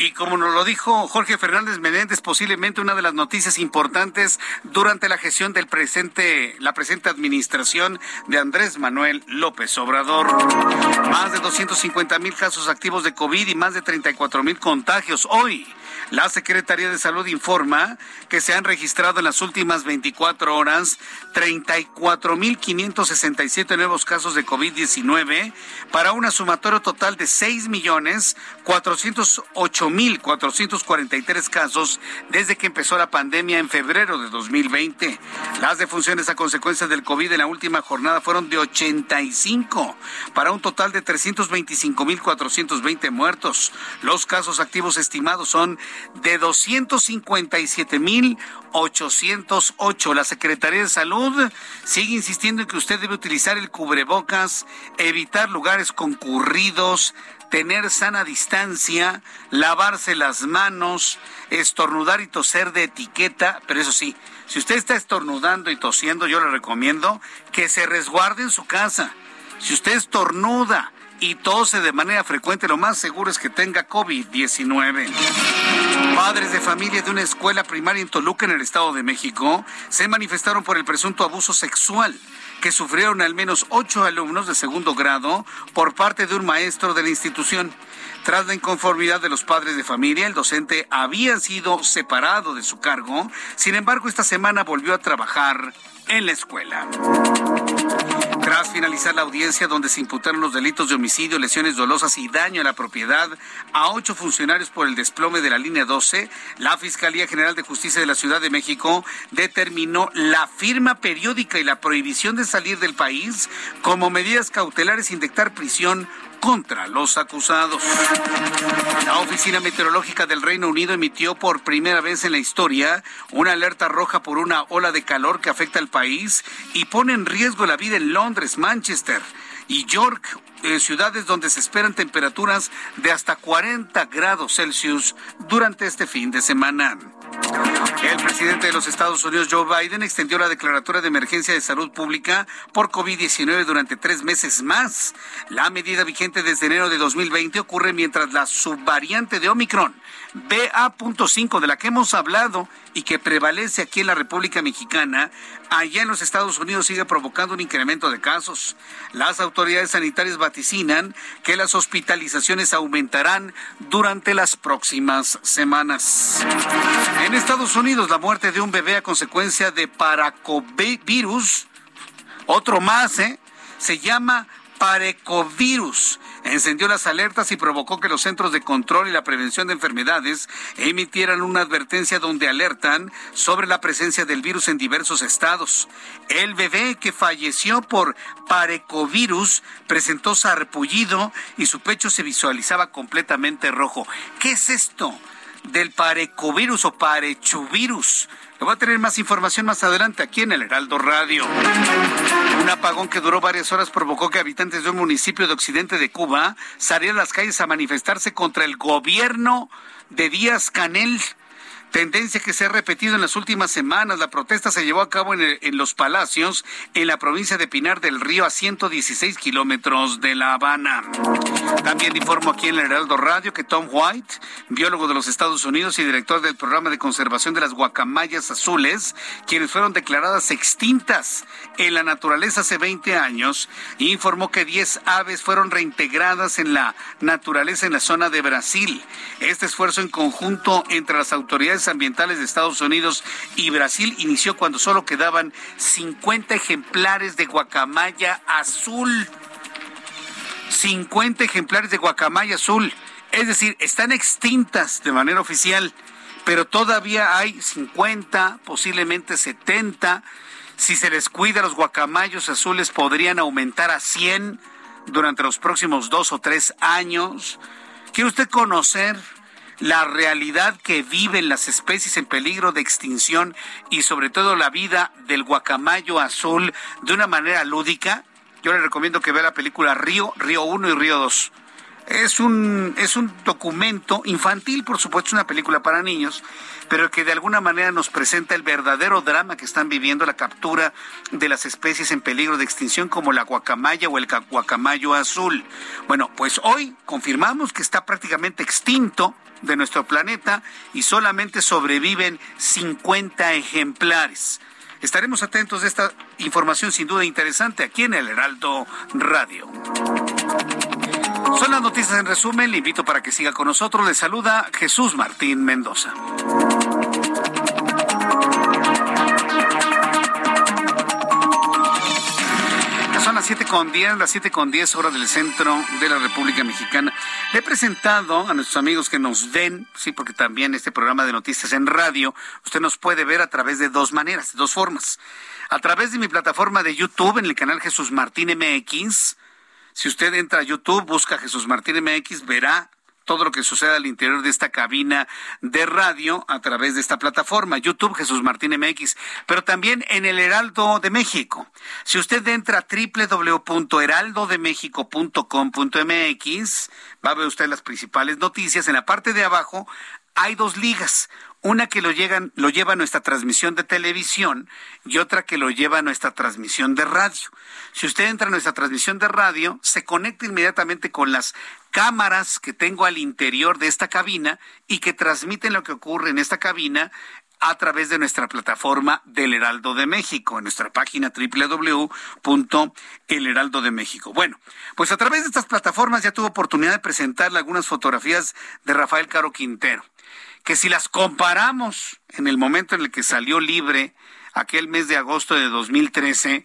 Y como nos lo dijo Jorge Fernández Menéndez, posiblemente una de las noticias importantes durante la gestión del presente, la presente administración de Andrés Manuel López Obrador. Más de 250 mil casos activos de COVID y más de 34 mil contagios hoy. La Secretaría de Salud informa que se han registrado en las últimas 24 horas 34.567 nuevos casos de COVID-19 para una sumatorio total de 6.408.443 casos desde que empezó la pandemia en febrero de 2020. Las defunciones a consecuencia del COVID en la última jornada fueron de 85 para un total de 325.420 muertos. Los casos activos estimados son de 257.808. La Secretaría de Salud sigue insistiendo en que usted debe utilizar el cubrebocas, evitar lugares concurridos, tener sana distancia, lavarse las manos, estornudar y toser de etiqueta, pero eso sí, si usted está estornudando y tosiendo, yo le recomiendo que se resguarde en su casa. Si usted estornuda y tose de manera frecuente, lo más seguro es que tenga COVID-19. Padres de familia de una escuela primaria en Toluca, en el Estado de México, se manifestaron por el presunto abuso sexual que sufrieron al menos ocho alumnos de segundo grado por parte de un maestro de la institución. Tras la inconformidad de los padres de familia, el docente había sido separado de su cargo, sin embargo esta semana volvió a trabajar en la escuela. Tras finalizar la audiencia donde se imputaron los delitos de homicidio, lesiones dolosas y daño a la propiedad a ocho funcionarios por el desplome de la línea 12, la Fiscalía General de Justicia de la Ciudad de México determinó la firma periódica y la prohibición de salir del país como medidas cautelares sin dictar prisión contra los acusados. La Oficina Meteorológica del Reino Unido emitió por primera vez en la historia una alerta roja por una ola de calor que afecta al país y pone en riesgo la vida en Londres, Manchester y York, eh, ciudades donde se esperan temperaturas de hasta 40 grados Celsius durante este fin de semana. El presidente de los Estados Unidos, Joe Biden, extendió la declaratoria de emergencia de salud pública por COVID-19 durante tres meses más. La medida vigente desde enero de 2020 ocurre mientras la subvariante de Omicron, BA.5, de la que hemos hablado y que prevalece aquí en la República Mexicana, allá en los Estados Unidos sigue provocando un incremento de casos. Las autoridades sanitarias vaticinan que las hospitalizaciones aumentarán durante las próximas semanas. En Estados Unidos, la muerte de un bebé a consecuencia de paracovirus Otro más, ¿eh? Se llama parecovirus. Encendió las alertas y provocó que los Centros de Control y la Prevención de Enfermedades emitieran una advertencia donde alertan sobre la presencia del virus en diversos estados. El bebé que falleció por parecovirus presentó sarpullido y su pecho se visualizaba completamente rojo. ¿Qué es esto? del parecovirus o parechuvirus. Voy a tener más información más adelante aquí en el Heraldo Radio. Un apagón que duró varias horas provocó que habitantes de un municipio de Occidente de Cuba salieran a las calles a manifestarse contra el gobierno de Díaz Canel tendencia que se ha repetido en las últimas semanas. La protesta se llevó a cabo en, los Palacios, en la provincia de Pinar del Río, a 116 kilómetros de La Habana. También informo aquí en el Heraldo Radio que Tom White, biólogo de los Estados Unidos y director del programa de conservación de las guacamayas azules, quienes fueron declaradas extintas en la naturaleza hace 20 años, informó que 10 aves fueron reintegradas en la naturaleza en la zona de Brasil. Este esfuerzo en conjunto entre las autoridades ambientales de Estados Unidos y Brasil inició cuando solo quedaban 50 ejemplares de guacamaya azul. 50 ejemplares de guacamaya azul. Es decir, están extintas de manera oficial, pero todavía hay 50, posiblemente 70. Si se les cuida, los guacamayos azules podrían aumentar a 100 durante los próximos dos o tres años. ¿Quiere usted conocer la realidad que viven las especies en peligro de extinción y sobre todo la vida del guacamayo azul de una manera lúdica? Yo le recomiendo que vea la película Río, Río 1 y Río 2. Es un, es un documento infantil, por supuesto, una película para niños, pero que de alguna manera nos presenta el verdadero drama que están viviendo la captura de las especies en peligro de extinción como la guacamaya o el ca- guacamayo azul. Bueno, pues hoy confirmamos que está prácticamente extinto de nuestro planeta y solamente sobreviven 50 ejemplares. Estaremos atentos de esta información sin duda interesante aquí en el Heraldo Radio. Son las noticias en resumen. Le invito para que siga con nosotros. Le saluda Jesús Martín Mendoza. Son las siete con 10, las siete con 10 horas del centro de la República Mexicana. Le he presentado a nuestros amigos que nos ven, sí, porque también este programa de noticias en radio, usted nos puede ver a través de dos maneras, dos formas. A través de mi plataforma de YouTube en el canal Jesús Martín MX. Si usted entra a YouTube, busca Jesús Martín MX, verá todo lo que sucede al interior de esta cabina de radio a través de esta plataforma, YouTube Jesús Martín MX, pero también en el Heraldo de México. Si usted entra a www.heraldodemexico.com.mx, va a ver usted las principales noticias. En la parte de abajo hay dos ligas. Una que lo, llegan, lo lleva a nuestra transmisión de televisión y otra que lo lleva a nuestra transmisión de radio. Si usted entra a nuestra transmisión de radio, se conecta inmediatamente con las cámaras que tengo al interior de esta cabina y que transmiten lo que ocurre en esta cabina a través de nuestra plataforma del Heraldo de México, en nuestra página www.elheraldo de México. Bueno, pues a través de estas plataformas ya tuve oportunidad de presentarle algunas fotografías de Rafael Caro Quintero, que si las comparamos en el momento en el que salió libre aquel mes de agosto de 2013,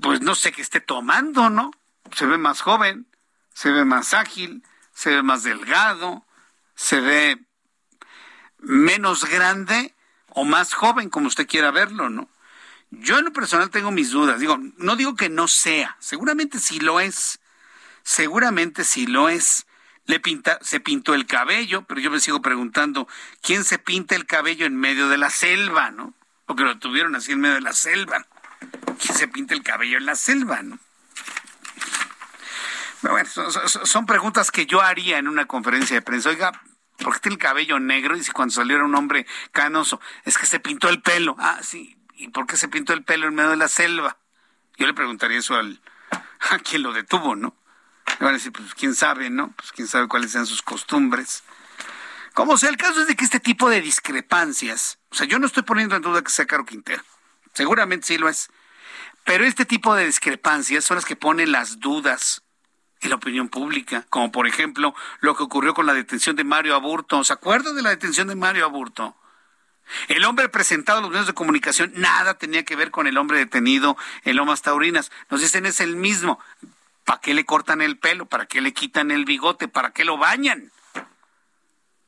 pues no sé qué esté tomando, ¿no? Se ve más joven, se ve más ágil, se ve más delgado, se ve menos grande o más joven, como usted quiera verlo, ¿no? Yo en lo personal tengo mis dudas. Digo, no digo que no sea, seguramente sí lo es. Seguramente sí lo es. Le pinta, se pintó el cabello, pero yo me sigo preguntando, ¿quién se pinta el cabello en medio de la selva, no? Porque lo tuvieron así en medio de la selva. ¿Quién se pinta el cabello en la selva, no? Pero bueno, son, preguntas que yo haría en una conferencia de prensa. Oiga, ¿por qué tiene el cabello negro? Y si cuando salió era un hombre canoso, es que se pintó el pelo. Ah, sí. ¿Y por qué se pintó el pelo en medio de la selva? Yo le preguntaría eso al, (laughs) a quien lo detuvo, ¿no? Me van a decir, pues quién sabe, ¿no? Pues quién sabe cuáles sean sus costumbres. Como sea, el caso es de que este tipo de discrepancias, o sea, yo no estoy poniendo en duda que sea Caro Quintero, seguramente sí lo es, pero este tipo de discrepancias son las que ponen las dudas en la opinión pública, como por ejemplo lo que ocurrió con la detención de Mario Aburto. ¿Se acuerdan de la detención de Mario Aburto? El hombre presentado a los medios de comunicación nada tenía que ver con el hombre detenido en Lomas Taurinas. Nos dicen es el mismo. ¿Para qué le cortan el pelo? ¿Para qué le quitan el bigote? ¿Para qué lo bañan?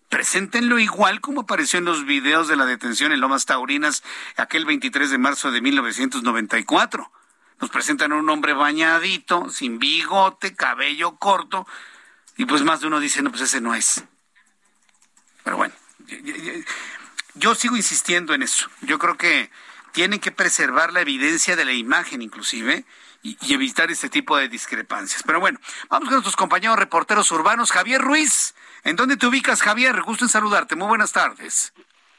Preséntenlo igual como apareció en los videos de la detención en Lomas Taurinas aquel 23 de marzo de 1994. Nos presentan a un hombre bañadito, sin bigote, cabello corto, y pues más de uno dice, no, pues ese no es. Pero bueno, yo sigo insistiendo en eso. Yo creo que tienen que preservar la evidencia de la imagen inclusive y, evitar este tipo de discrepancias. Pero bueno, vamos con nuestros compañeros reporteros urbanos. Javier Ruiz, ¿en dónde te ubicas, Javier? Gusto en saludarte. Muy buenas tardes.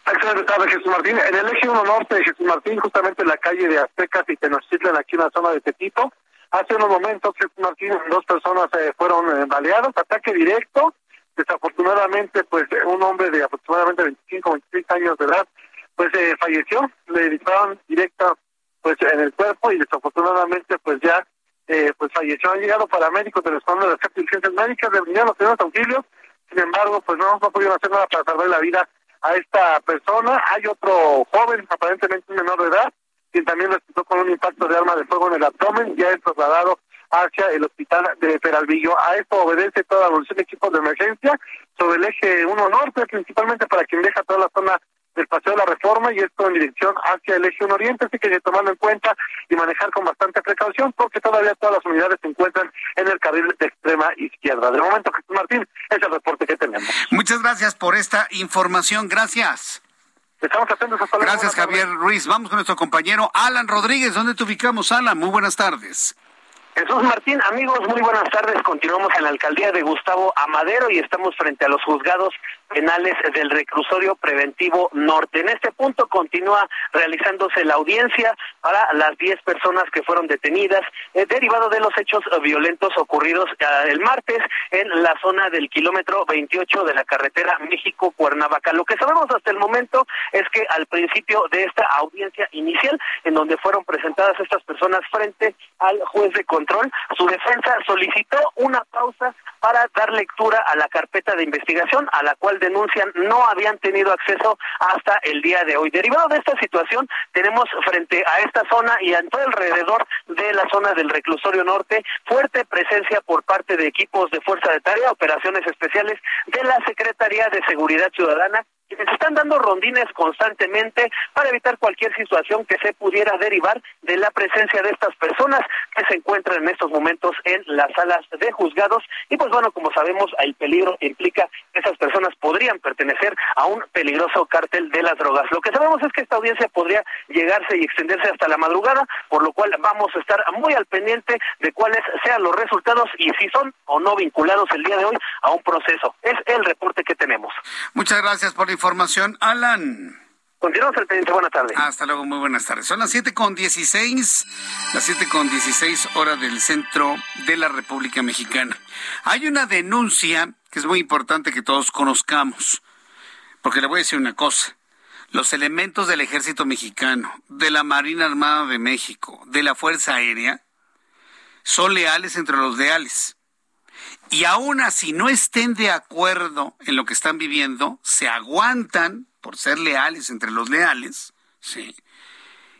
Excelente tarde, Jesús Martín. En el eje 1 norte de Jesús Martín, justamente en la calle de Aztecas y Tenochtitlan, aquí en la zona de Tepito. Hace unos momentos, Jesús Martín, dos personas eh, fueron eh, ataque directo. Desafortunadamente, pues un hombre de aproximadamente 25, 26 años de edad, pues eh, falleció. Le dispararon directa pues en el cuerpo y desafortunadamente pues ya eh, pues falleció. Han llegado paramédicos del Escuadrón de las Ciencias Médicas, de los primeros auxilios. Sin embargo, pues no, no pudieron hacer nada para salvar la vida a esta persona. Hay otro joven, aparentemente menor de edad, quien también resultó con un impacto de arma de fuego en el abdomen, ya es trasladado hacia el hospital de Peralvillo. A esto obedece toda la evolución de equipos de emergencia sobre el eje 1 norte, principalmente para quien deja toda la zona del Paseo de la Reforma y esto en dirección hacia el eje 1 oriente, así que hay que tomarlo en cuenta y manejar con bastante precaución porque todavía todas las unidades se encuentran en el carril de extrema izquierda. De momento, Jesús Martín, es el reporte que tenemos. Muchas gracias por esta información. Gracias. Estamos atentos hasta Gracias, Javier Ruiz. Vamos con nuestro compañero Alan Rodríguez. ¿Dónde te ubicamos, Alan? Muy buenas tardes. Jesús Martín, amigos, muy buenas tardes. Continuamos en la alcaldía de Gustavo Amadero y estamos frente a los juzgados penales del reclusorio preventivo norte. En este punto continúa realizándose la audiencia para las 10 personas que fueron detenidas eh, derivado de los hechos violentos ocurridos eh, el martes en la zona del kilómetro 28 de la carretera México-Cuernavaca. Lo que sabemos hasta el momento es que al principio de esta audiencia inicial, en donde fueron presentadas estas personas frente al juez de control, su defensa solicitó una pausa para dar lectura a la carpeta de investigación a la cual denuncian no habían tenido acceso hasta el día de hoy. Derivado de esta situación, tenemos frente a esta zona y en todo alrededor de la zona del reclusorio norte fuerte presencia por parte de equipos de fuerza de tarea, operaciones especiales de la Secretaría de Seguridad Ciudadana quienes están dando rondines constantemente para evitar cualquier situación que se pudiera derivar de la presencia de estas personas que se encuentran en estos momentos en las salas de juzgados y pues bueno, como sabemos, el peligro implica que esas personas podrían pertenecer a un peligroso cártel de las drogas. Lo que sabemos es que esta audiencia podría llegarse y extenderse hasta la madrugada, por lo cual vamos a estar muy al pendiente de cuáles sean los resultados y si son o no vinculados el día de hoy a un proceso. Es el reporte que tenemos. Muchas gracias por información, Alan. Continuamos al pendiente. Buenas tardes. Hasta luego, muy buenas tardes. Son las siete con dieciséis, las siete con dieciséis horas del centro de la República Mexicana. Hay una denuncia que es muy importante que todos conozcamos, porque le voy a decir una cosa. Los elementos del ejército mexicano, de la Marina Armada de México, de la Fuerza Aérea, son leales entre los leales. Y aún así no estén de acuerdo en lo que están viviendo, se aguantan por ser leales entre los leales, sí.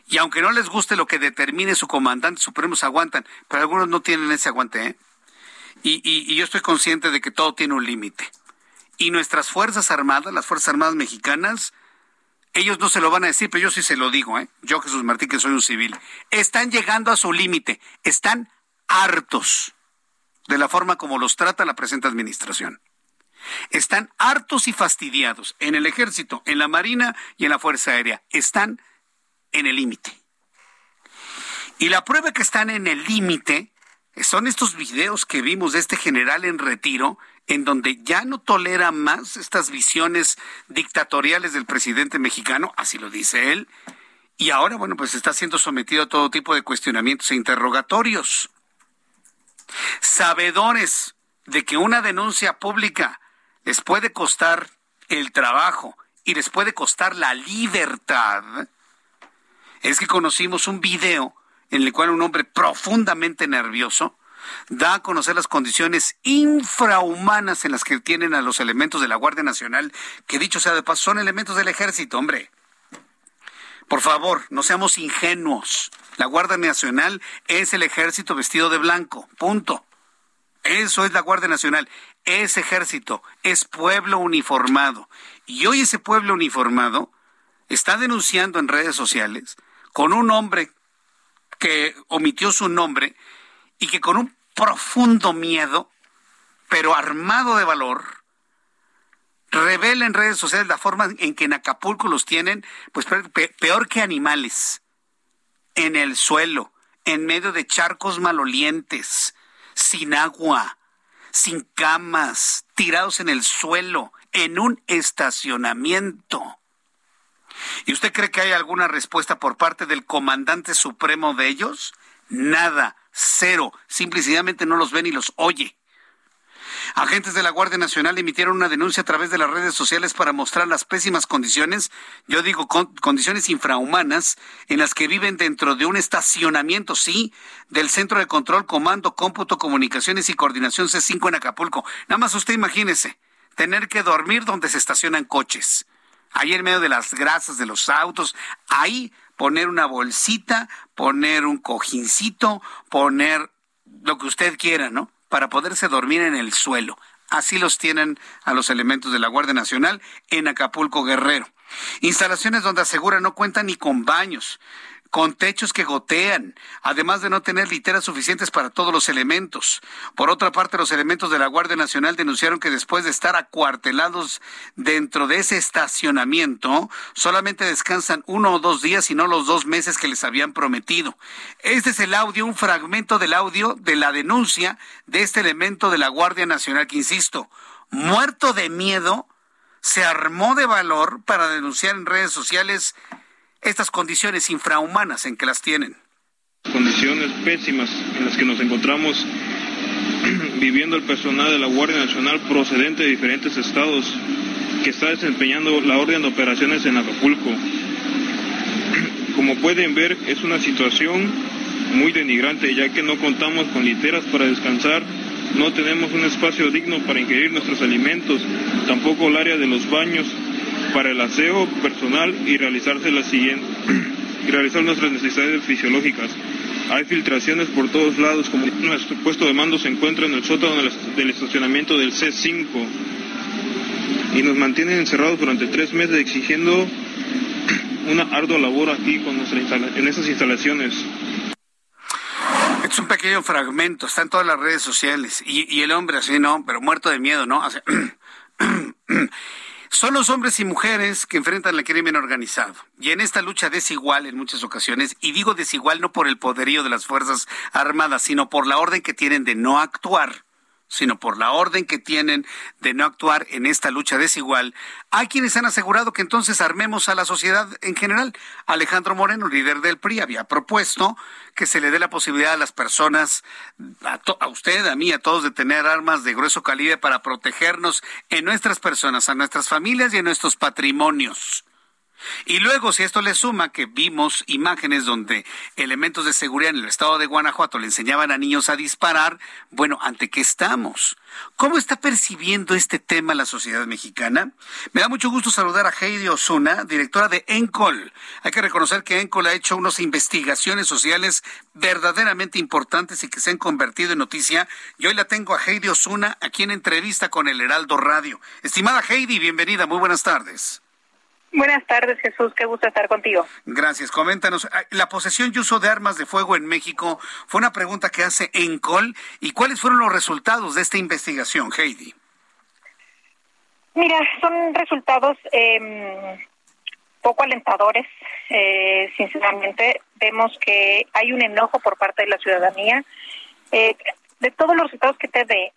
Y aunque no les guste lo que determine su comandante supremo, se aguantan, pero algunos no tienen ese aguante, ¿eh? Y, y, yo estoy consciente de que todo tiene un límite. Y nuestras Fuerzas Armadas, las Fuerzas Armadas mexicanas, ellos no se lo van a decir, pero yo sí se lo digo, ¿eh? Yo, Jesús Martín, que soy un civil. Están llegando a su límite, están hartos de la forma como los trata la presente administración. Están hartos y fastidiados en el ejército, en la marina y en la fuerza aérea. Están en el límite. Y la prueba que están en el límite son estos videos que vimos de este general en retiro, en donde ya no tolera más estas visiones dictatoriales del presidente mexicano, así lo dice él, y ahora, bueno, pues está siendo sometido a todo tipo de cuestionamientos e interrogatorios. Sabedores de que una denuncia pública les puede costar el trabajo y les puede costar la libertad, es que conocimos un video en el cual un hombre profundamente nervioso da a conocer las condiciones infrahumanas en las que tienen a los elementos de la Guardia Nacional, que dicho sea de paso, son elementos del ejército, hombre. Por favor, no seamos ingenuos. La Guardia Nacional es el ejército vestido de blanco. Punto. Eso es la Guardia Nacional. Es ejército, es pueblo uniformado. Y hoy ese pueblo uniformado está denunciando en redes sociales con un hombre que omitió su nombre y que con un profundo miedo, pero armado de valor, revela en redes sociales la forma en que en Acapulco los tienen, pues peor que animales, en el suelo, en medio de charcos malolientes, sin agua, sin camas, tirados en el suelo, en un estacionamiento. ¿Y usted cree que hay alguna respuesta por parte del comandante supremo de ellos? Nada, cero, simplemente no los ve ni los oye. Agentes de la Guardia Nacional emitieron una denuncia a través de las redes sociales para mostrar las pésimas condiciones, yo digo condiciones infrahumanas, en las que viven dentro de un estacionamiento, sí, del Centro de Control, Comando, Cómputo, Comunicaciones y Coordinación C5 en Acapulco. Nada más usted imagínese, tener que dormir donde se estacionan coches. Ahí en medio de las grasas de los autos, ahí poner una bolsita, poner un cojincito, poner lo que usted quiera, ¿no? Para poderse dormir en el suelo. Así los tienen a los elementos de la Guardia Nacional en Acapulco Guerrero. Instalaciones donde aseguran no cuentan ni con baños con techos que gotean, además de no tener literas suficientes para todos los elementos. Por otra parte, los elementos de la Guardia Nacional denunciaron que después de estar acuartelados dentro de ese estacionamiento, solamente descansan uno o dos días y no los dos meses que les habían prometido. Este es el audio, un fragmento del audio de la denuncia de este elemento de la Guardia Nacional que, insisto, muerto de miedo, se armó de valor para denunciar en redes sociales estas condiciones infrahumanas en que las tienen. Condiciones pésimas en las que nos encontramos (clears throat) viviendo el personal de la Guardia Nacional procedente de diferentes estados que está desempeñando la orden de operaciones en Acapulco. (clears throat) Como pueden ver, es una situación muy denigrante ya que no contamos con literas para descansar, no tenemos un espacio digno para ingerir nuestros alimentos, tampoco el área de los baños para el aseo personal y realizarse la siguiente, (clears throat) realizar nuestras necesidades fisiológicas. Hay filtraciones por todos lados, como nuestro puesto de mando se encuentra en el sótano del estacionamiento del C5 y nos mantienen encerrados durante tres meses exigiendo (clears throat) una ardua labor aquí con nuestra en esas instalaciones. Es un pequeño fragmento, está en todas las redes sociales y, el hombre así, ¿no? Pero muerto de miedo, ¿no? (clears throat) Son los hombres y mujeres que enfrentan el crimen organizado. Y en esta lucha desigual en muchas ocasiones, y digo desigual no por el poderío de las Fuerzas Armadas, sino por la orden que tienen de no actuar, sino por la orden que tienen de no actuar en esta lucha desigual, hay quienes han asegurado que entonces armemos a la sociedad en general. Alejandro Moreno, líder del PRI, había propuesto que se le dé la posibilidad a las personas, a, usted, a mí, a todos, de tener armas de grueso calibre para protegernos en nuestras personas, a nuestras familias y en nuestros patrimonios. Y luego, si esto le suma que vimos imágenes donde elementos de seguridad en el estado de Guanajuato le enseñaban a niños a disparar, bueno, ¿ante qué estamos? ¿Cómo está percibiendo este tema la sociedad mexicana? Me da mucho gusto saludar a Heidi Osuna, directora de ENCOL. Hay que reconocer que ENCOL ha hecho unas investigaciones sociales verdaderamente importantes y que se han convertido en noticia. Y hoy la tengo a Heidi Osuna aquí en entrevista con el Heraldo Radio. Estimada Heidi, bienvenida, muy buenas tardes. Buenas tardes, Jesús. Qué gusto estar contigo. Gracias. Coméntanos, ah, la posesión y uso de armas de fuego en México fue una pregunta que hace ENCOL. ¿Y cuáles fueron los resultados de esta investigación, Heidi? Mira, son resultados eh, poco alentadores. Eh, sinceramente, vemos que hay un enojo por parte de la ciudadanía. Eh, de todos los resultados que te dé,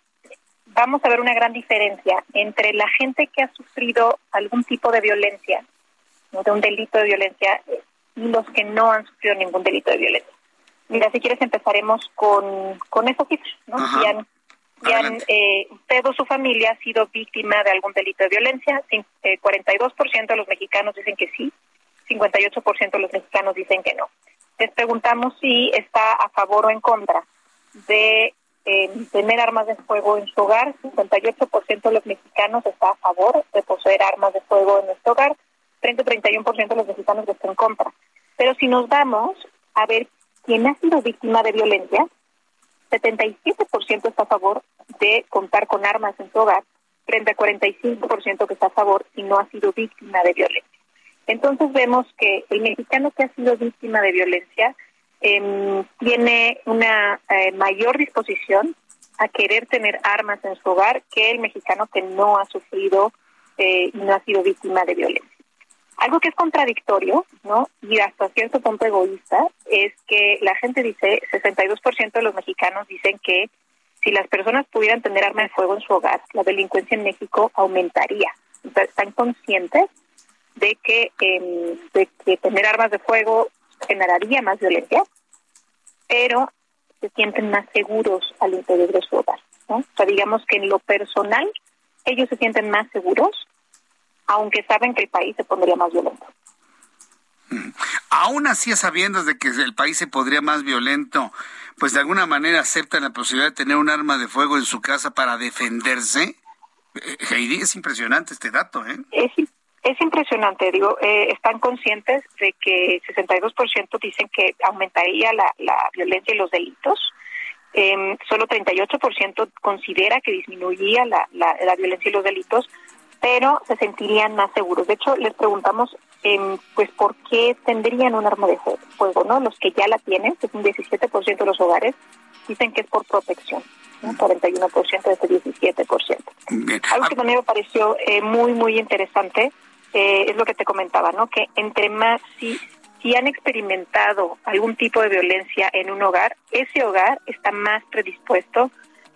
vamos a ver una gran diferencia entre la gente que ha sufrido algún tipo de violencia, de un delito de violencia, y los que no han sufrido ningún delito de violencia. Mira, si quieres empezaremos con, con esos cifras, ¿no? Si han, eh, usted o su familia ha sido víctima de algún delito de violencia, eh, 42% de los mexicanos dicen que sí, 58% de los mexicanos dicen que no. Les preguntamos si está a favor o en contra de tener armas de fuego en su hogar. 58% de los mexicanos está a favor de poseer armas de fuego en nuestro hogar. frente a 31% de los mexicanos que están en contra. Pero si nos vamos a ver quién ha sido víctima de violencia, 77% está a favor de contar con armas en su hogar, frente a 45% que está a favor y no ha sido víctima de violencia. Entonces vemos que el mexicano que ha sido víctima de violencia em, tiene una eh, mayor disposición a querer tener armas en su hogar que el mexicano que no ha sufrido eh, y no ha sido víctima de violencia. Algo que es contradictorio, ¿no? Y hasta cierto punto egoísta, es que la gente dice, 62% de los mexicanos dicen que si las personas pudieran tener arma de fuego en su hogar, la delincuencia en México aumentaría. Están conscientes de que, em, de que tener armas de fuego generaría más violencia, pero se sienten más seguros al interior de su hogar. ¿no? O sea, digamos que en lo personal, ellos se sienten más seguros aunque saben que el país se pondría más violento. Aún así, sabiendo de que el país se podría más violento, pues de alguna manera aceptan la posibilidad de tener un arma de fuego en su casa para defenderse. Eh, Heidi, es impresionante este dato, ¿eh? Es, es impresionante, digo, eh, están conscientes de que 62% dicen que aumentaría la, la violencia y los delitos. Eh, solo 38% considera que disminuiría la, la, la violencia y los delitos, pero se sentirían más seguros. De hecho, les preguntamos, eh, pues, ¿por qué tendrían un arma de fuego? ¿no? Los que ya la tienen, que es un 17% de los hogares, dicen que es por protección. ¿no? 41% de ese 17%. Algo que también me pareció eh, muy, muy interesante eh, es lo que te comentaba, ¿no? Que entre más, si, si han experimentado algún tipo de violencia en un hogar, ese hogar está más predispuesto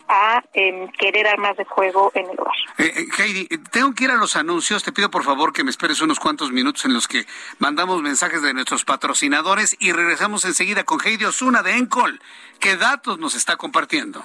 a eh, querer armas de fuego en el hogar. Eh, eh, Heidi, eh, tengo que ir a los anuncios. Te pido por favor que me esperes unos cuantos minutos en los que mandamos mensajes de nuestros patrocinadores y regresamos enseguida con Heidi Osuna de Encol. ¿Qué datos nos está compartiendo?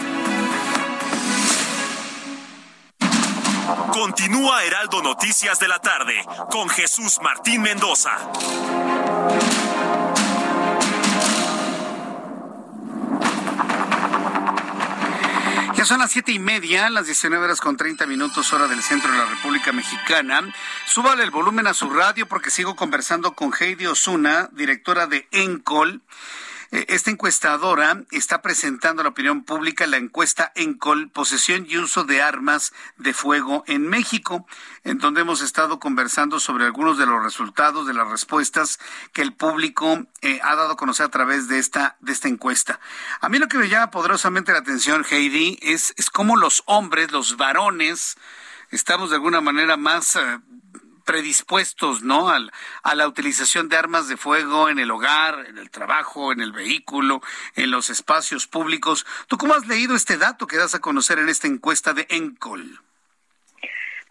Continúa Heraldo Noticias de la tarde con Jesús Martín Mendoza. Ya son las siete y media, las 19 horas con 30 minutos, hora del centro de la República Mexicana. Súbale el volumen a su radio porque sigo conversando con Heidi Osuna, directora de Encol. Eh, Esta encuestadora está presentando a la opinión pública la encuesta Encol, posesión y uso de armas de fuego en México, en donde hemos estado conversando sobre algunos de los resultados de las respuestas que el público eh, ha dado a conocer a través de esta, de esta encuesta. A mí lo que me llama poderosamente la atención, Heidi, es, es cómo los hombres, los varones, estamos de alguna manera más eh, predispuestos, ¿no? Al, a la utilización de armas de fuego en el hogar, en el trabajo, en el vehículo, en los espacios públicos. ¿Tú cómo has leído este dato que das a conocer en esta encuesta de Encol?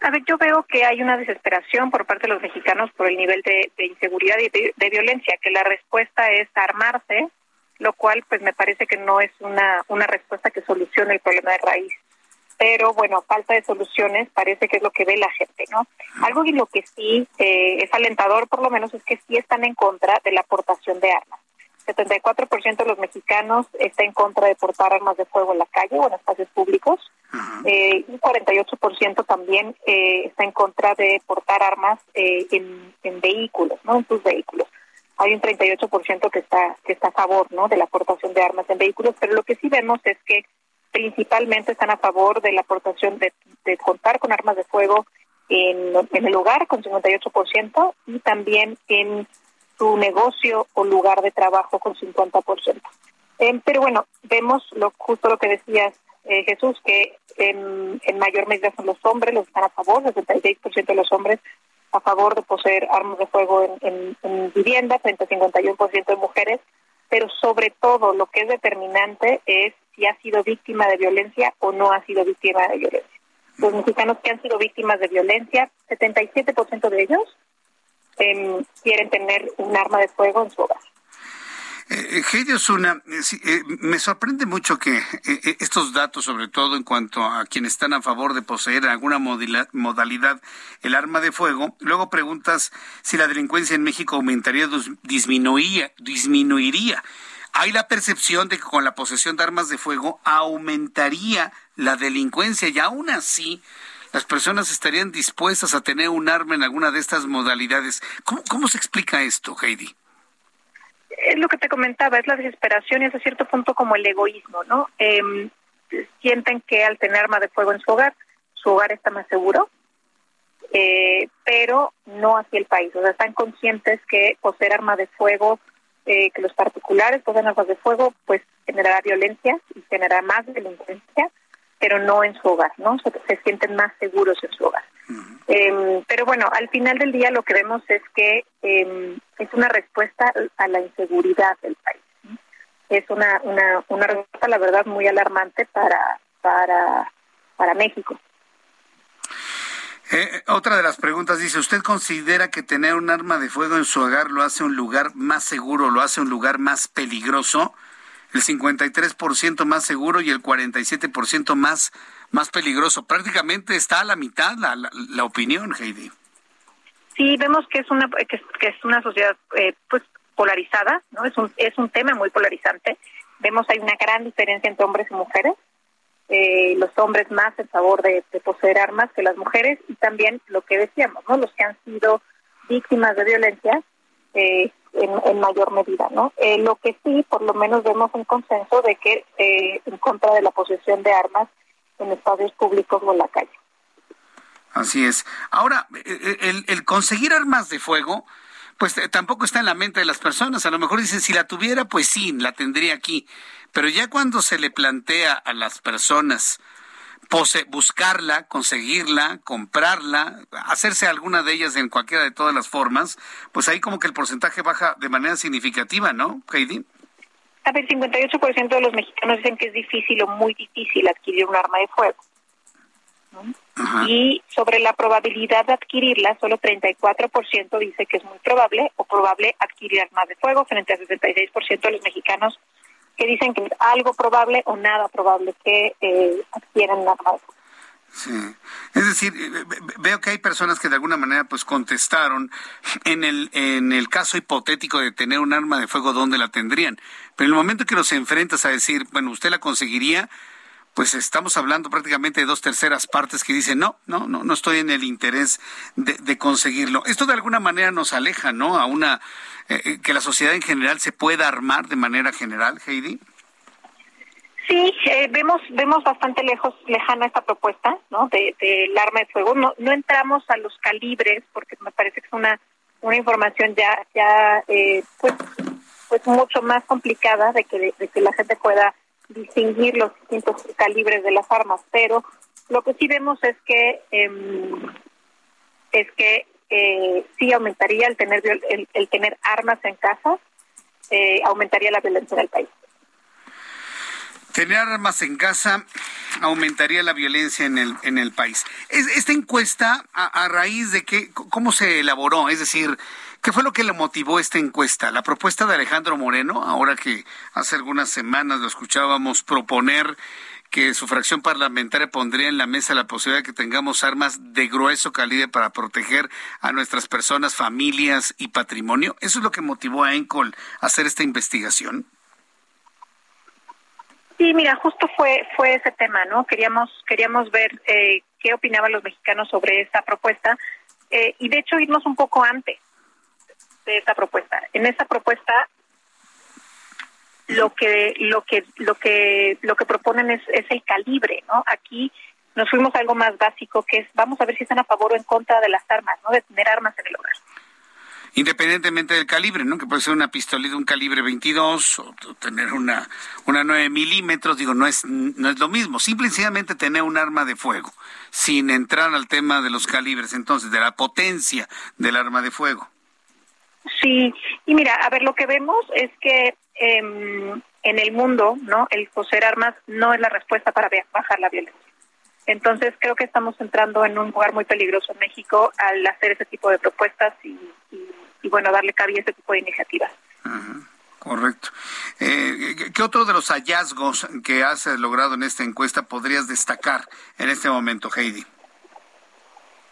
A ver, yo veo que hay una desesperación por parte de los mexicanos por el nivel de, inseguridad y de, de, violencia, que la respuesta es armarse, lo cual pues me parece que no es una, una respuesta que solucione el problema de raíz pero bueno, falta de soluciones parece que es lo que ve la gente, ¿no? Algo en lo que sí eh, es alentador, por lo menos, es que sí están en contra de la aportación de armas. 74% de los mexicanos está en contra de portar armas de fuego en la calle o en espacios públicos. Eh, y 48% también eh, está en contra de portar armas eh, en, en vehículos, ¿no? En sus vehículos. Hay un 38% que está que está a favor, ¿no? De la aportación de armas en vehículos, pero lo que sí vemos es que principalmente están a favor de la aportación de, de contar con armas de fuego en, el hogar con 58% y también en su negocio o lugar de trabajo con 50%. Eh, pero bueno, vemos lo justo lo que decías eh, Jesús, que en, en mayor medida son los hombres los que están a favor, el 66% de los hombres a favor de poseer armas de fuego en, en, en vivienda, frente a 51% de mujeres, pero sobre todo lo que es determinante es si ha sido víctima de violencia o no ha sido víctima de violencia. Los mexicanos que han sido víctimas de violencia, 77% de ellos em, quieren tener un arma de fuego en su hogar. Eh, Heidi Osuna, eh, eh, me sorprende mucho que eh, eh, estos datos, sobre todo en cuanto a quienes están a favor de poseer alguna modalidad el arma de fuego, luego preguntas si la delincuencia en México aumentaría o disminuiría, disminuiría. Hay la percepción de que con la posesión de armas de fuego aumentaría la delincuencia y aún así las personas estarían dispuestas a tener un arma en alguna de estas modalidades. ¿Cómo, cómo se explica esto, Heidi? Es lo que te comentaba, es la desesperación y hasta cierto punto como el egoísmo, ¿no? Em, sienten que al tener arma de fuego en su hogar, su hogar está más seguro, eh, pero no así el país. O sea, están conscientes que poseer arma de fuego, eh, que los particulares poseen armas de fuego, pues generará violencia y generará más delincuencia, pero no en su hogar, ¿no? Se, se sienten más seguros en su hogar. Eh, pero bueno, al final del día lo que vemos es que eh, es una respuesta a la inseguridad del país. ¿sí? Es una, una, una respuesta, la verdad, muy alarmante para, para, para México. Eh, otra de las preguntas dice, ¿usted considera que tener un arma de fuego en su hogar lo hace un lugar más seguro, lo hace un lugar más peligroso? El 53% más seguro y el 47% más, más peligroso. Prácticamente está a la mitad la, la, la opinión, Heidi. Sí, vemos que es una que es, que es una sociedad eh, pues polarizada, ¿no? Es un es un tema muy polarizante. Vemos hay una gran diferencia entre hombres y mujeres. Eh, los hombres más en favor de, de, poseer armas que las mujeres y también lo que decíamos, ¿no? Los que han sido víctimas de violencia eh, en, mayor medida, ¿no? Eh, lo que sí, por lo menos vemos un consenso de que eh, en contra de la posesión de armas en espacios públicos o en la calle. Así es. Ahora, el, el conseguir armas de fuego, pues tampoco está en la mente de las personas. A lo mejor dicen, si la tuviera, pues sí, la tendría aquí. Pero ya cuando se le plantea a las personas pose buscarla, conseguirla, comprarla, hacerse alguna de ellas en cualquiera de todas las formas, pues ahí como que el porcentaje baja de manera significativa, ¿no, Heidi? A ver, 58% de los mexicanos dicen que es difícil o muy difícil adquirir un arma de fuego. ¿no? Y sobre la probabilidad de adquirirla, solo 34% dice que es muy probable o probable adquirir armas de fuego, frente a 66% de los mexicanos que dicen que es algo probable o nada probable que eh, adquieran fuego. Sí. Es decir, veo que hay personas que de alguna manera pues contestaron en el en el caso hipotético de tener un arma de fuego dónde la tendrían, pero en el momento que los enfrentas a decir, bueno, usted la conseguiría, pues estamos hablando prácticamente de dos terceras partes que dicen, no, no, no, no estoy en el interés de, de conseguirlo. Esto de alguna manera nos aleja, ¿no? A una, eh, que la sociedad en general se pueda armar de manera general, Heidi. Sí, eh, vemos vemos bastante lejos lejana esta propuesta, ¿no? De del de arma de fuego. No no entramos a los calibres porque me parece que es una una información ya ya eh, pues pues mucho más complicada de que de, de que la gente pueda distinguir los distintos calibres de las armas, pero lo que sí vemos es que eh, es que eh, sí aumentaría el tener el, el tener armas en casa, eh, aumentaría la violencia en el país. Tener armas en casa aumentaría la violencia en el en el país. Esta encuesta a, a raíz de qué cómo se elaboró, es decir, ¿Qué fue lo que le motivó esta encuesta? La propuesta de Alejandro Moreno, ahora que hace algunas semanas lo escuchábamos proponer que su fracción parlamentaria pondría en la mesa la posibilidad de que tengamos armas de grueso calibre para proteger a nuestras personas, familias y patrimonio. ¿Eso es lo que motivó a ENCOL a hacer esta investigación? Sí, mira, justo fue fue ese tema, ¿no? Queríamos queríamos ver eh, qué opinaban los mexicanos sobre esta propuesta eh, y de hecho irnos un poco antes de esta propuesta. En esta propuesta lo que lo que lo que lo que proponen es, es el calibre, ¿no? Aquí nos fuimos a algo más básico que es vamos a ver si están a favor o en contra de las armas, ¿no? De tener armas en el hogar. Independientemente del calibre, ¿no? Que puede ser una pistolita un calibre 22 o tener una, una 9 milímetros, digo, no es, no es lo mismo. Simple y sencillamente tener un arma de fuego, sin entrar al tema de los calibres, entonces, de la potencia del arma de fuego. Sí, y mira, a ver, lo que vemos es que em, en el mundo, ¿no? El poseer armas no es la respuesta para bajar la violencia. Entonces creo que estamos entrando en un lugar muy peligroso en México al hacer ese tipo de propuestas y, y, bueno, darle cabida a ese tipo de iniciativas. Correcto. Eh, ¿Qué otro de los hallazgos que has logrado en esta encuesta podrías destacar en este momento, Heidi?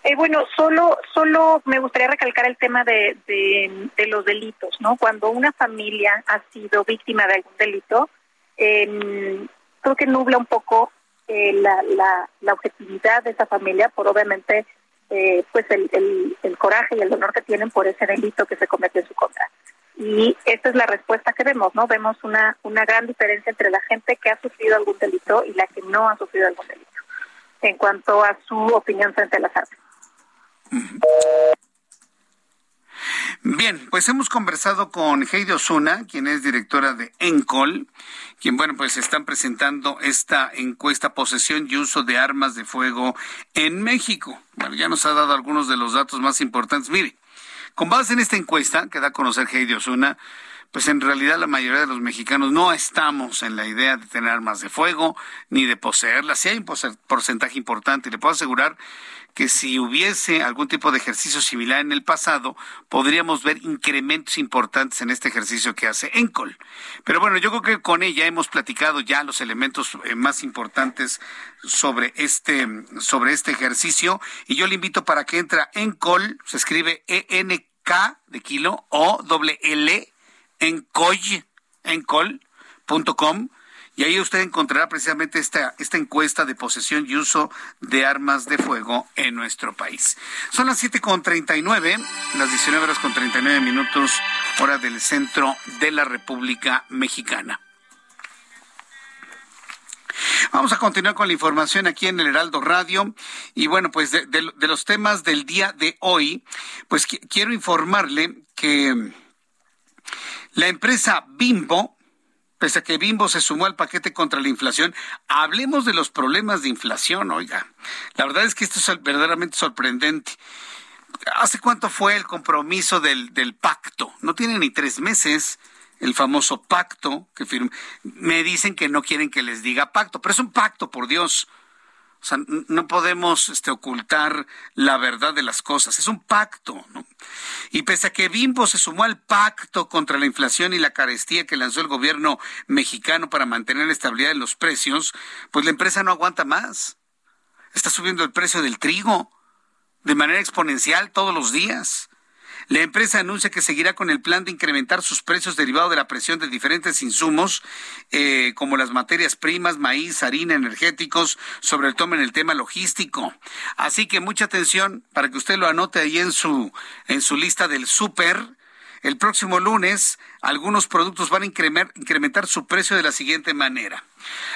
Eh, bueno, solo, solo me gustaría recalcar el tema de, de, los delitos, ¿no? Cuando una familia ha sido víctima de algún delito, eh, creo que nubla un poco eh, la, la, la, objetividad de esa familia por obviamente eh, pues el, el, el, coraje y el dolor que tienen por ese delito que se cometió en su contra. Y esta es la respuesta que vemos, ¿no? Vemos una, una gran diferencia entre la gente que ha sufrido algún delito y la que no ha sufrido algún delito en cuanto a su opinión frente a las armas. Bien, pues hemos conversado con Heidi Osuna, quien es directora de ENCOL, quien, bueno, pues están presentando esta encuesta posesión y uso de armas de fuego en México. Bueno, ya nos ha dado algunos de los datos más importantes. Mire, con base en esta encuesta que da a conocer Heidi Osuna, pues en realidad la mayoría de los mexicanos no estamos en la idea de tener armas de fuego ni de poseerlas. Sí hay un porcentaje importante y le puedo asegurar que si hubiese algún tipo de ejercicio similar en el pasado, podríamos ver incrementos importantes en este ejercicio que hace ENCOL. Pero bueno, yo creo que con ella hemos platicado ya los elementos eh, más importantes sobre este, sobre este ejercicio y yo le invito para que entra ENCOL, se escribe E-N-K de kilo o doble L, ENCOL, encol.com y ahí usted encontrará precisamente esta, esta encuesta de posesión y uso de armas de fuego en nuestro país. Son las 7.39, las 19 horas con 39 minutos, hora del centro de la República Mexicana. Vamos a continuar con la información aquí en el Heraldo Radio. Y bueno, pues de los temas del día de hoy, pues quiero informarle que la empresa Bimbo pese a que Bimbo se sumó al paquete contra la inflación, hablemos de los problemas de inflación, oiga. La verdad es que esto es verdaderamente sorprendente. ¿Hace cuánto fue el compromiso del, del pacto? No tiene ni tres meses el famoso pacto que firmó. Me dicen que no quieren que les diga pacto, pero es un pacto, por Dios. O sea, no podemos este, ocultar la verdad de las cosas. Es un pacto, ¿no? Y pese a que Bimbo se sumó al pacto contra la inflación y la carestía que lanzó el gobierno mexicano para mantener la estabilidad de los precios, pues la empresa no aguanta más. Está subiendo el precio del trigo de manera exponencial todos los días. La empresa anuncia que seguirá con el plan de incrementar sus precios derivados de la presión de diferentes insumos, eh, como las materias primas, maíz, harina, energéticos, sobre todo en el tema logístico. Así que mucha atención para que usted lo anote ahí en su, en su lista del súper. El próximo lunes, algunos productos van a incrementar su precio de la siguiente manera.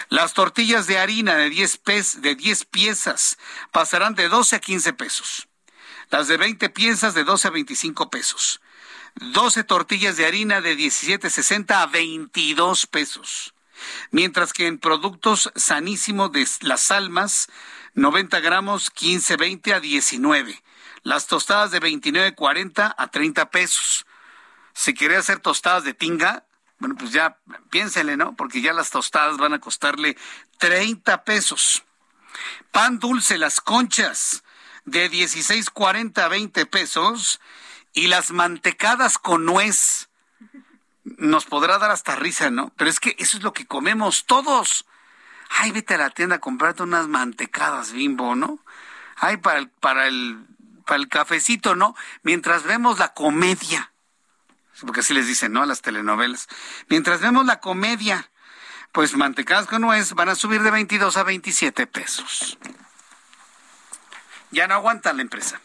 Las tortillas de harina de 10, de 10 piezas pasarán de 12 a 15 pesos. Las de 20 piezas de 12 a 25 pesos. 12 tortillas de harina de 17.60 a 22 pesos. Mientras que en productos sanísimos de las almas, 90 gramos, 15.20 a 19. Las tostadas de 29.40 a 30 pesos. Si quiere hacer tostadas de tinga, bueno, pues ya piénsele, ¿no? Porque ya las tostadas van a costarle 30 pesos. Pan dulce, las conchas, de 16.40 a 20 pesos y las mantecadas con nuez. Nos podrá dar hasta risa, ¿no? Pero es que eso es lo que comemos todos. Ay, vete a la tienda a comprarte unas mantecadas bimbo, ¿no? Ay, para el, para el, para el cafecito, ¿no? Mientras vemos la comedia. Porque así les dicen, ¿no? A las telenovelas. Mientras vemos la comedia, pues mantecadas con nuez van a subir de 22 a 27 pesos ya no aguanta la empresa.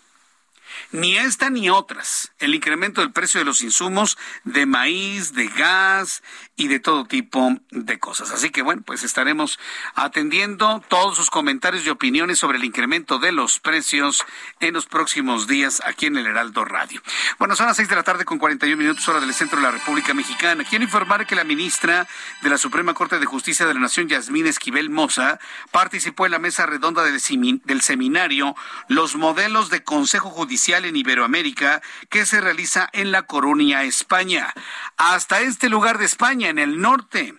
Ni esta ni otras. El incremento del precio de los insumos de maíz, de gas y de todo tipo de cosas. Así que bueno, pues estaremos atendiendo todos sus comentarios y opiniones sobre el incremento de los precios en los próximos días aquí en el Heraldo Radio. Bueno, son las seis de la tarde con 41 minutos hora del centro de la República Mexicana. Quiero informar que la ministra de la Suprema Corte de Justicia de la Nación, Yasmín Esquivel Moza, participó en la mesa redonda del, del seminario Los modelos de Consejo Judicial en Iberoamérica que se realiza en La Coruña, España. Hasta este lugar de España, en el norte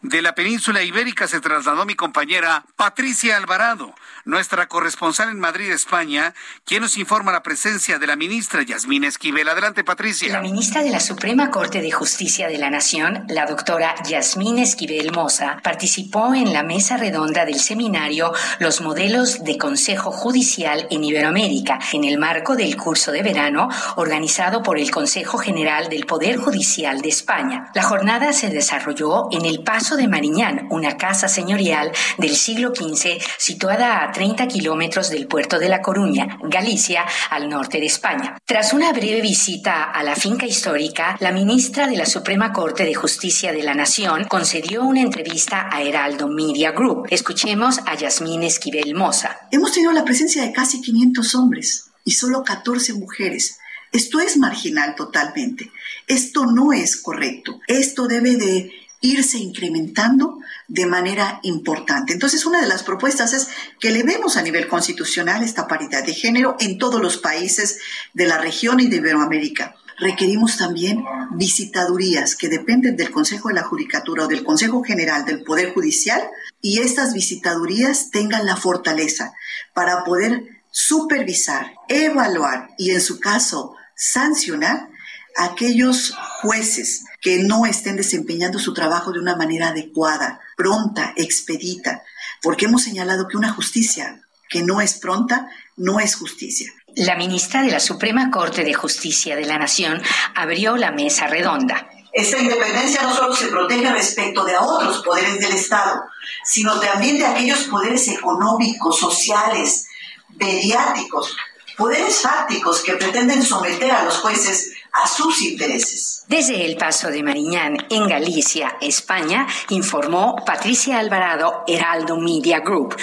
de la península ibérica, se trasladó mi compañera Patricia Alvarado, nuestra corresponsal en Madrid, España, quien nos informa la presencia de la ministra Yasmín Esquivel. Adelante, Patricia. La ministra de la Suprema Corte de Justicia de la Nación, la doctora Yasmín Esquivel Moza, participó en la mesa redonda del seminario Los modelos de Consejo Judicial en Iberoamérica, en el marco del curso de verano organizado por el Consejo General del Poder Judicial de España. La jornada se desarrolló en el Paso de Mariñán, una casa señorial del siglo XV situada a 30 kilómetros del puerto de La Coruña, Galicia, al norte de España. Tras una breve visita a la finca histórica, la ministra de la Suprema Corte de Justicia de la Nación concedió una entrevista a Heraldo Media Group. Escuchemos a Yasmín Esquivel Moza. Hemos tenido la presencia de casi 500 hombres y solo 14 mujeres. Esto es marginal totalmente. Esto no es correcto. Esto debe de irse incrementando de manera importante. Entonces, una de las propuestas es que le demos a nivel constitucional esta paridad de género en todos los países de la región y de Iberoamérica. Requerimos también visitadurías que dependen del Consejo de la Judicatura o del Consejo General del Poder Judicial y estas visitadurías tengan la fortaleza para poder supervisar, evaluar y en su caso sancionar a aquellos jueces que no estén desempeñando su trabajo de una manera adecuada, pronta, expedita, porque hemos señalado que una justicia que no es pronta no es justicia. La ministra de la Suprema Corte de Justicia de la Nación abrió la mesa redonda. Esta independencia no solo se protege respecto de otros poderes del Estado, sino también de aquellos poderes económicos, sociales, mediáticos, poderes fácticos que pretenden someter a los jueces a sus intereses. Desde el Paso de Mariñán, en Galicia, España, informó Patricia Alvarado, Heraldo Media Group.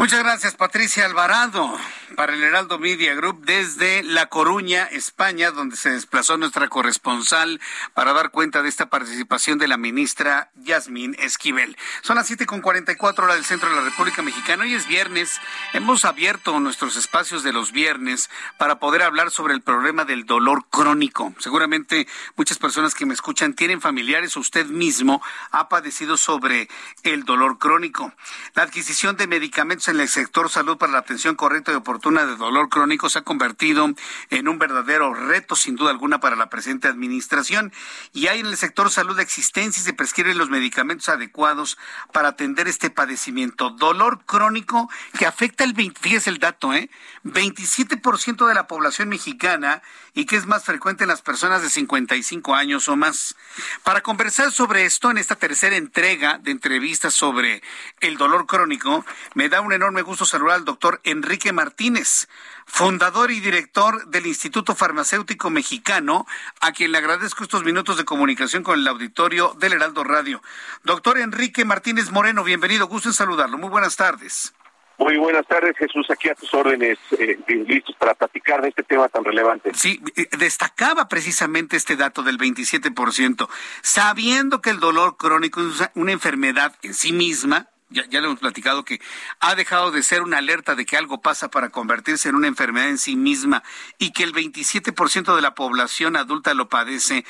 Muchas gracias, Patricia Alvarado, para el Heraldo Media Group desde La Coruña, España, donde se desplazó nuestra corresponsal para dar cuenta de esta participación de la ministra Yasmín Esquivel. Son las siete con cuarenta y cuatro horas del centro de la República Mexicana. Hoy es viernes. Hemos abierto nuestros espacios de los viernes para poder hablar sobre el problema del dolor crónico. Seguramente muchas personas que me escuchan tienen familiares usted mismo ha padecido sobre el dolor crónico. La adquisición de medicamentos en el sector salud para la atención correcta y oportuna de dolor crónico se ha convertido en un verdadero reto, sin duda alguna, para la presente administración. Y hay en el sector salud existencia y se prescriben los medicamentos adecuados para atender este padecimiento. Dolor crónico que afecta el 20, fíjese el dato, ¿eh? 27% de la población mexicana y que es más frecuente en las personas de 55 años o más. Para conversar sobre esto en esta tercera entrega de entrevistas sobre el dolor crónico, me da un enorme gusto saludar al doctor Enrique Martínez, fundador y director del Instituto Farmacéutico Mexicano, a quien le agradezco estos minutos de comunicación con el auditorio del Heraldo Radio. Doctor Enrique Martínez Moreno, bienvenido, gusto en saludarlo. Muy buenas tardes. Muy buenas tardes, Jesús. Aquí a tus órdenes, eh, listos para platicar de este tema tan relevante. Sí, eh, destacaba precisamente este dato del 27%, sabiendo que el dolor crónico es una enfermedad en sí misma. Ya, ya le hemos platicado que ha dejado de ser una alerta de que algo pasa para convertirse en una enfermedad en sí misma y que el 27% de la población adulta lo padece.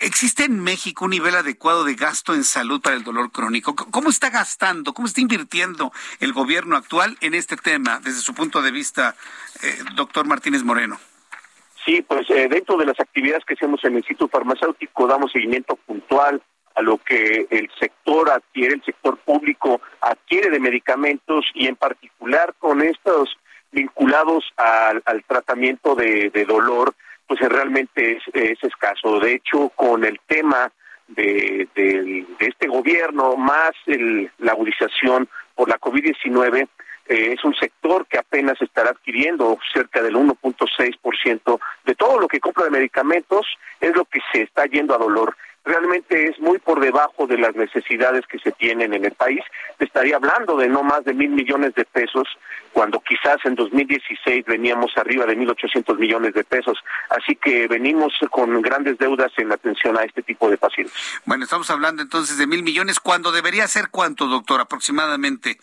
¿Existe en México un nivel adecuado de gasto en salud para el dolor crónico? ¿Cómo está gastando, cómo está invirtiendo el gobierno actual en este tema desde su punto de vista, eh, doctor Martínez Moreno? Sí, pues eh, dentro de las actividades que hacemos en el Instituto Farmacéutico damos seguimiento puntual a lo que el sector adquiere, el sector público adquiere de medicamentos y en particular con estos vinculados al, tratamiento de dolor pues realmente es, escaso. De hecho, con el tema de, este gobierno, más la agudización por la COVID-19, eh, es un sector que apenas estará adquiriendo cerca del 1.6% de todo lo que compra de medicamentos, es lo que se está yendo a dolor realmente es muy por debajo de las necesidades que se tienen en el país. Estaría hablando de no más de mil millones de pesos, cuando quizás en 2016 veníamos arriba de 1.800 millones de pesos. Así que venimos con grandes deudas en atención a este tipo de pacientes. Bueno, estamos hablando entonces de mil millones, cuando debería ser cuánto, doctor, aproximadamente.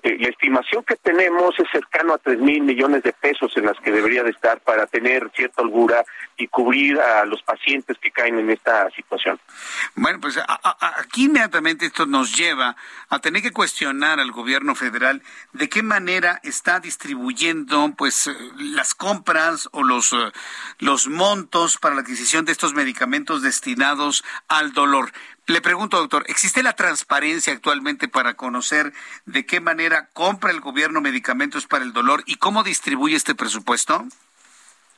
Eh, la estimación que tenemos es cercano a tres mil millones de pesos en las que debería de estar para tener cierta holgura y cubrir a los pacientes que caen en esta situación. Bueno, pues aquí inmediatamente esto nos lleva a tener que cuestionar al gobierno federal de qué manera está distribuyendo pues las compras o los, los montos para la adquisición de estos medicamentos destinados al dolor. Le pregunto, doctor, ¿existe la transparencia actualmente para conocer de qué manera compra el gobierno medicamentos para el dolor y cómo distribuye este presupuesto?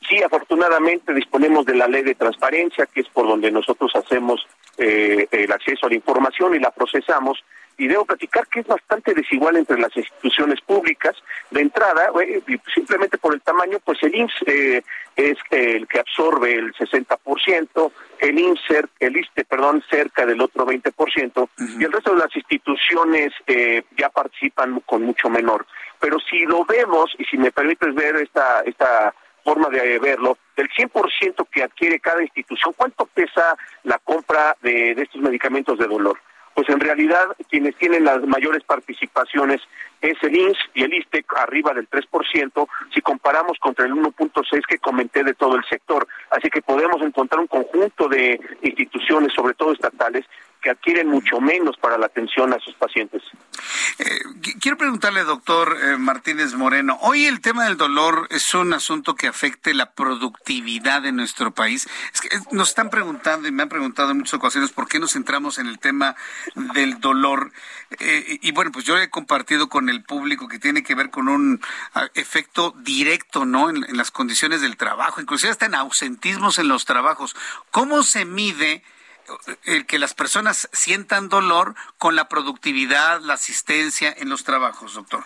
Sí, afortunadamente disponemos de la ley de transparencia, que es por donde nosotros hacemos eh, el acceso a la información y la procesamos y debo platicar que es bastante desigual entre las instituciones públicas. De entrada, eh, simplemente por el tamaño, pues el IMSS eh, es el que absorbe el 60%, el INSER, el ISTE, perdón, cerca del otro 20%, y el resto de las instituciones eh, ya participan con mucho menor. Pero si lo vemos, y si me permites ver esta, esta forma de verlo, del 100% que adquiere cada institución, ¿cuánto pesa la compra de estos medicamentos de dolor? Pues en realidad quienes tienen las mayores participaciones es el INS y el ISTEC arriba del 3% si comparamos contra el 1.6 que comenté de todo el sector. Así que podemos encontrar un conjunto de instituciones, sobre todo estatales, que adquieren mucho menos para la atención a sus pacientes. Eh, quiero preguntarle, doctor eh, Martínez Moreno, hoy el tema del dolor es un asunto que afecte la productividad de nuestro país. Es que eh, nos están preguntando y me han preguntado en muchas ocasiones por qué nos centramos en el tema del dolor. y bueno, pues yo he compartido con el público que tiene que ver con un efecto directo, ¿no? En, en las condiciones del trabajo, inclusive hasta en ausentismos en los trabajos. ¿Cómo se mide? El que las personas sientan dolor con la productividad, la asistencia en los trabajos, doctor.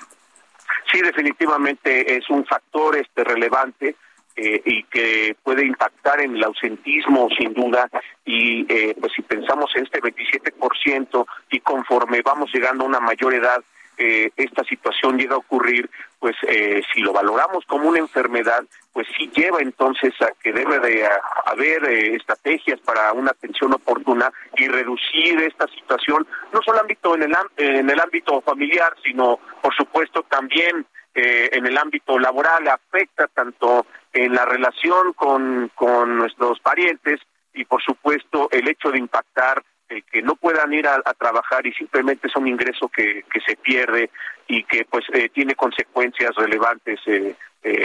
Sí, definitivamente es un factor este relevante eh, y que puede impactar en el ausentismo sin duda y eh, pues si pensamos en este 27% y conforme vamos llegando a una mayor edad eh, esta situación llega a ocurrir, pues eh, si lo valoramos como una enfermedad, pues sí lleva entonces a que debe de haber eh, estrategias para una atención oportuna y reducir esta situación, no solo ámbito en el, en el ámbito familiar, sino por supuesto también en el ámbito laboral, afecta tanto en la relación con, con nuestros parientes y por supuesto el hecho de impactar eh, que no puedan ir a, trabajar y simplemente es un ingreso que, que se pierde y que pues eh, tiene consecuencias relevantes eh,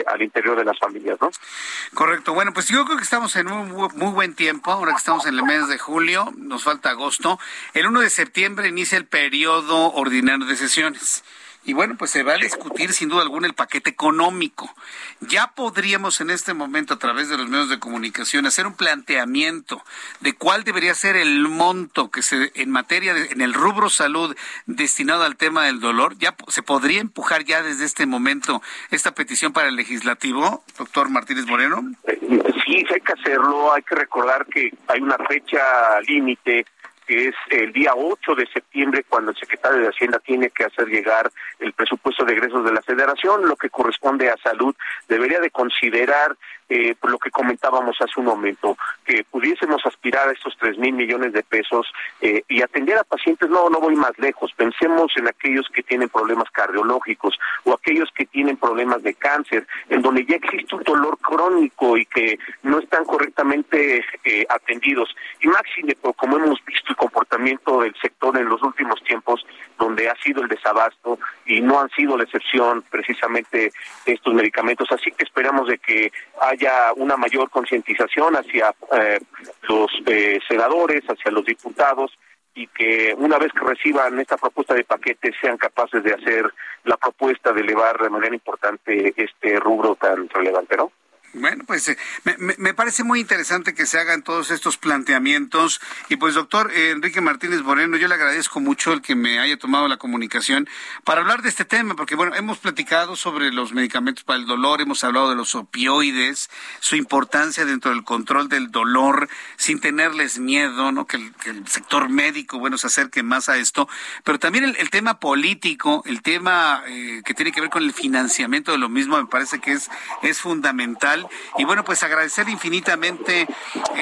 al interior de las familias, ¿no? Correcto. Bueno, pues yo creo que estamos en un muy buen tiempo, ahora que estamos en el mes de julio, nos falta agosto. El 1 de septiembre inicia el periodo ordinario de sesiones. Y bueno, pues se va a discutir sin duda alguna el paquete económico. Ya podríamos en este momento a través de los medios de comunicación hacer un planteamiento de cuál debería ser el monto que se en materia de, en el rubro salud destinado al tema del dolor. Ya se podría empujar ya desde este momento esta petición para el legislativo, doctor Martínez Moreno. Sí, hay que hacerlo. Hay que recordar que hay una fecha límite que es el día 8 de septiembre cuando el secretario de Hacienda tiene que hacer llegar el presupuesto de egresos de la federación, lo que corresponde a salud, debería de considerar eh, por lo que comentábamos hace un momento, que pudiésemos aspirar a estos tres mil millones de pesos eh, y atender a pacientes, no, no voy más lejos, pensemos en aquellos que tienen problemas cardiológicos o aquellos que tienen problemas de cáncer, en donde ya existe un dolor crónico y que no están correctamente eh, atendidos. Y máxime, como hemos visto el comportamiento del sector en los últimos tiempos, donde ha sido el desabasto y no han sido la excepción precisamente estos medicamentos. Así que esperamos de que haya una mayor concientización hacia eh, los eh, senadores, hacia los diputados y que una vez que reciban esta propuesta de paquete sean capaces de hacer la propuesta de elevar de manera importante este rubro tan relevante, ¿no? Bueno, pues eh, me, me- parece muy interesante que se hagan todos estos planteamientos. Y pues, doctor eh, Enrique Martínez Moreno, yo le agradezco mucho el que me haya tomado la comunicación para hablar de este tema, porque bueno, hemos platicado sobre los medicamentos para el dolor, hemos hablado de los opioides, su importancia dentro del control del dolor, sin tenerles miedo, ¿no? Que el, que el sector médico, bueno, se acerque más a esto, pero también el, el tema político, el tema eh, que tiene que ver con el financiamiento de lo mismo, me parece que es, es fundamental. Y bueno, pues agradecer infinitamente eh,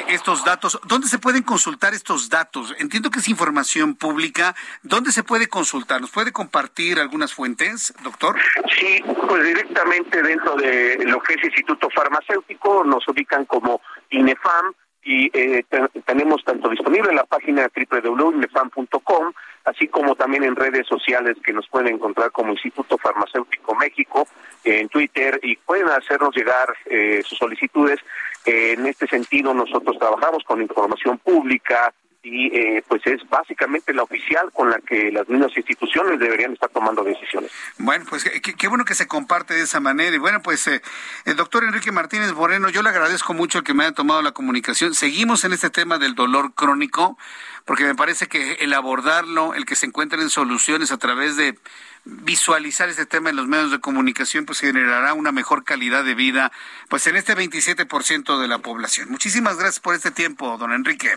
estos datos. ¿Dónde se pueden consultar estos datos? Entiendo que es información pública. ¿Dónde se puede consultar? ¿Nos puede compartir algunas fuentes, doctor? Sí, pues directamente dentro de lo que es Instituto Farmacéutico nos ubican como INEFAM y eh, te- tenemos tanto disponible en la página www.inefam.com, así como también en redes sociales que nos pueden encontrar como Instituto Farmacéutico México en Twitter y pueden hacernos llegar eh, sus solicitudes. En este sentido, nosotros trabajamos con información pública y eh, pues es básicamente la oficial con la que las mismas instituciones deberían estar tomando decisiones. Bueno, pues qué, bueno que se comparte de esa manera. Y bueno, pues eh, el doctor Enrique Martínez Moreno, yo le agradezco mucho que me haya tomado la comunicación. Seguimos en este tema del dolor crónico, porque me parece que el abordarlo, el que se encuentren soluciones a través de visualizar este tema en los medios de comunicación, pues generará una mejor calidad de vida, pues en este 27% de la población. Muchísimas gracias por este tiempo, don Enrique.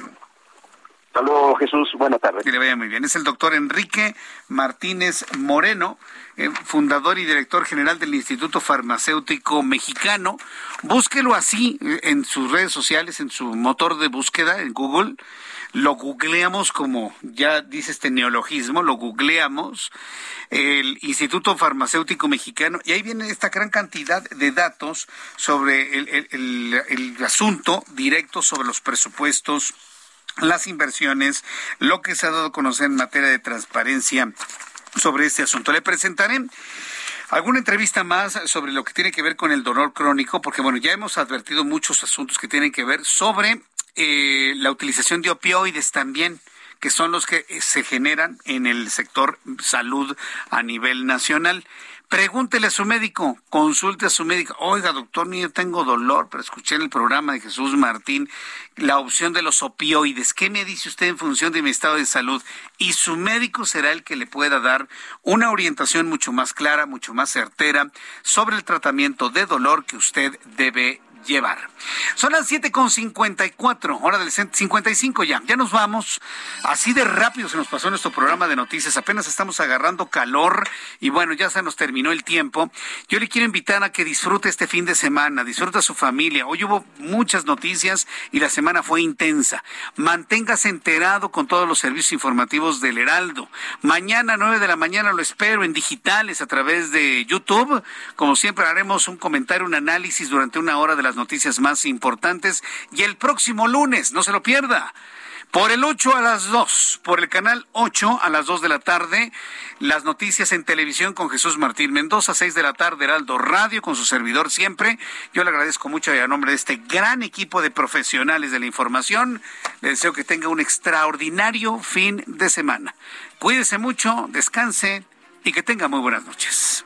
Hasta luego, Jesús. Buenas tardes. Que le vaya muy bien. Es el doctor Enrique Martínez Moreno, eh, fundador y director general del Instituto Farmacéutico Mexicano. Búsquelo así eh, en sus redes sociales, en su motor de búsqueda, en Google. Lo googleamos como ya dice este neologismo, lo googleamos, el Instituto Farmacéutico Mexicano, y ahí viene esta gran cantidad de datos sobre el, asunto directo sobre los presupuestos las inversiones, lo que se ha dado a conocer en materia de transparencia sobre este asunto. Le presentaré alguna entrevista más sobre lo que tiene que ver con el dolor crónico, porque bueno, ya hemos advertido muchos asuntos que tienen que ver sobre eh, la utilización de opioides también que son los que eh, se generan en el sector salud a nivel nacional. Pregúntele a su médico, consulte a su médico. Oiga, doctor, yo tengo dolor, pero escuché en el programa de Jesús Martín la opción de los opioides. ¿Qué me dice usted en función de mi estado de salud? Y su médico será el que le pueda dar una orientación mucho más clara, mucho más certera sobre el tratamiento de dolor que usted debe llevar. Son las 7.54, hora del cent- 55 ya. Ya nos vamos. Así de rápido se nos pasó nuestro programa de noticias. Apenas estamos agarrando calor y bueno, ya se nos terminó el tiempo. Yo le quiero invitar a que disfrute este fin de semana, disfrute a su familia. Hoy hubo muchas noticias y la semana fue intensa. Manténgase enterado con todos los servicios informativos del Heraldo. Mañana, 9 de la mañana, lo espero en digitales a través de YouTube. Como siempre, haremos un comentario, un análisis durante una hora de las noticias más importantes. Y el próximo lunes, no se lo pierda. Por el 8 a las 2, por el canal 8 a las 2 de la tarde, las noticias en televisión con Jesús Martín Mendoza, 6 de la tarde, Heraldo Radio, con su servidor siempre. Yo le agradezco mucho y a nombre de este gran equipo de profesionales de la información, le deseo que tenga un extraordinario fin de semana. Cuídese mucho, descanse y que tenga muy buenas noches.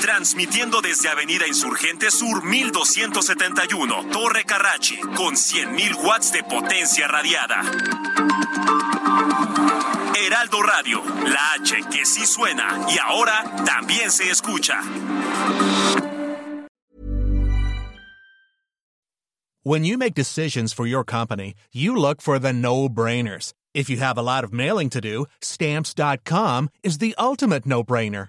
Transmitiendo desde Avenida Insurgente Sur 1271, Torre Carrachi, con 100.000 watts de potencia radiada. Heraldo Radio, la H que sí suena y ahora también se escucha. When you make decisions for your company, you look for the no brainers. If you have a lot of mailing to do, stamps.com is the ultimate no brainer.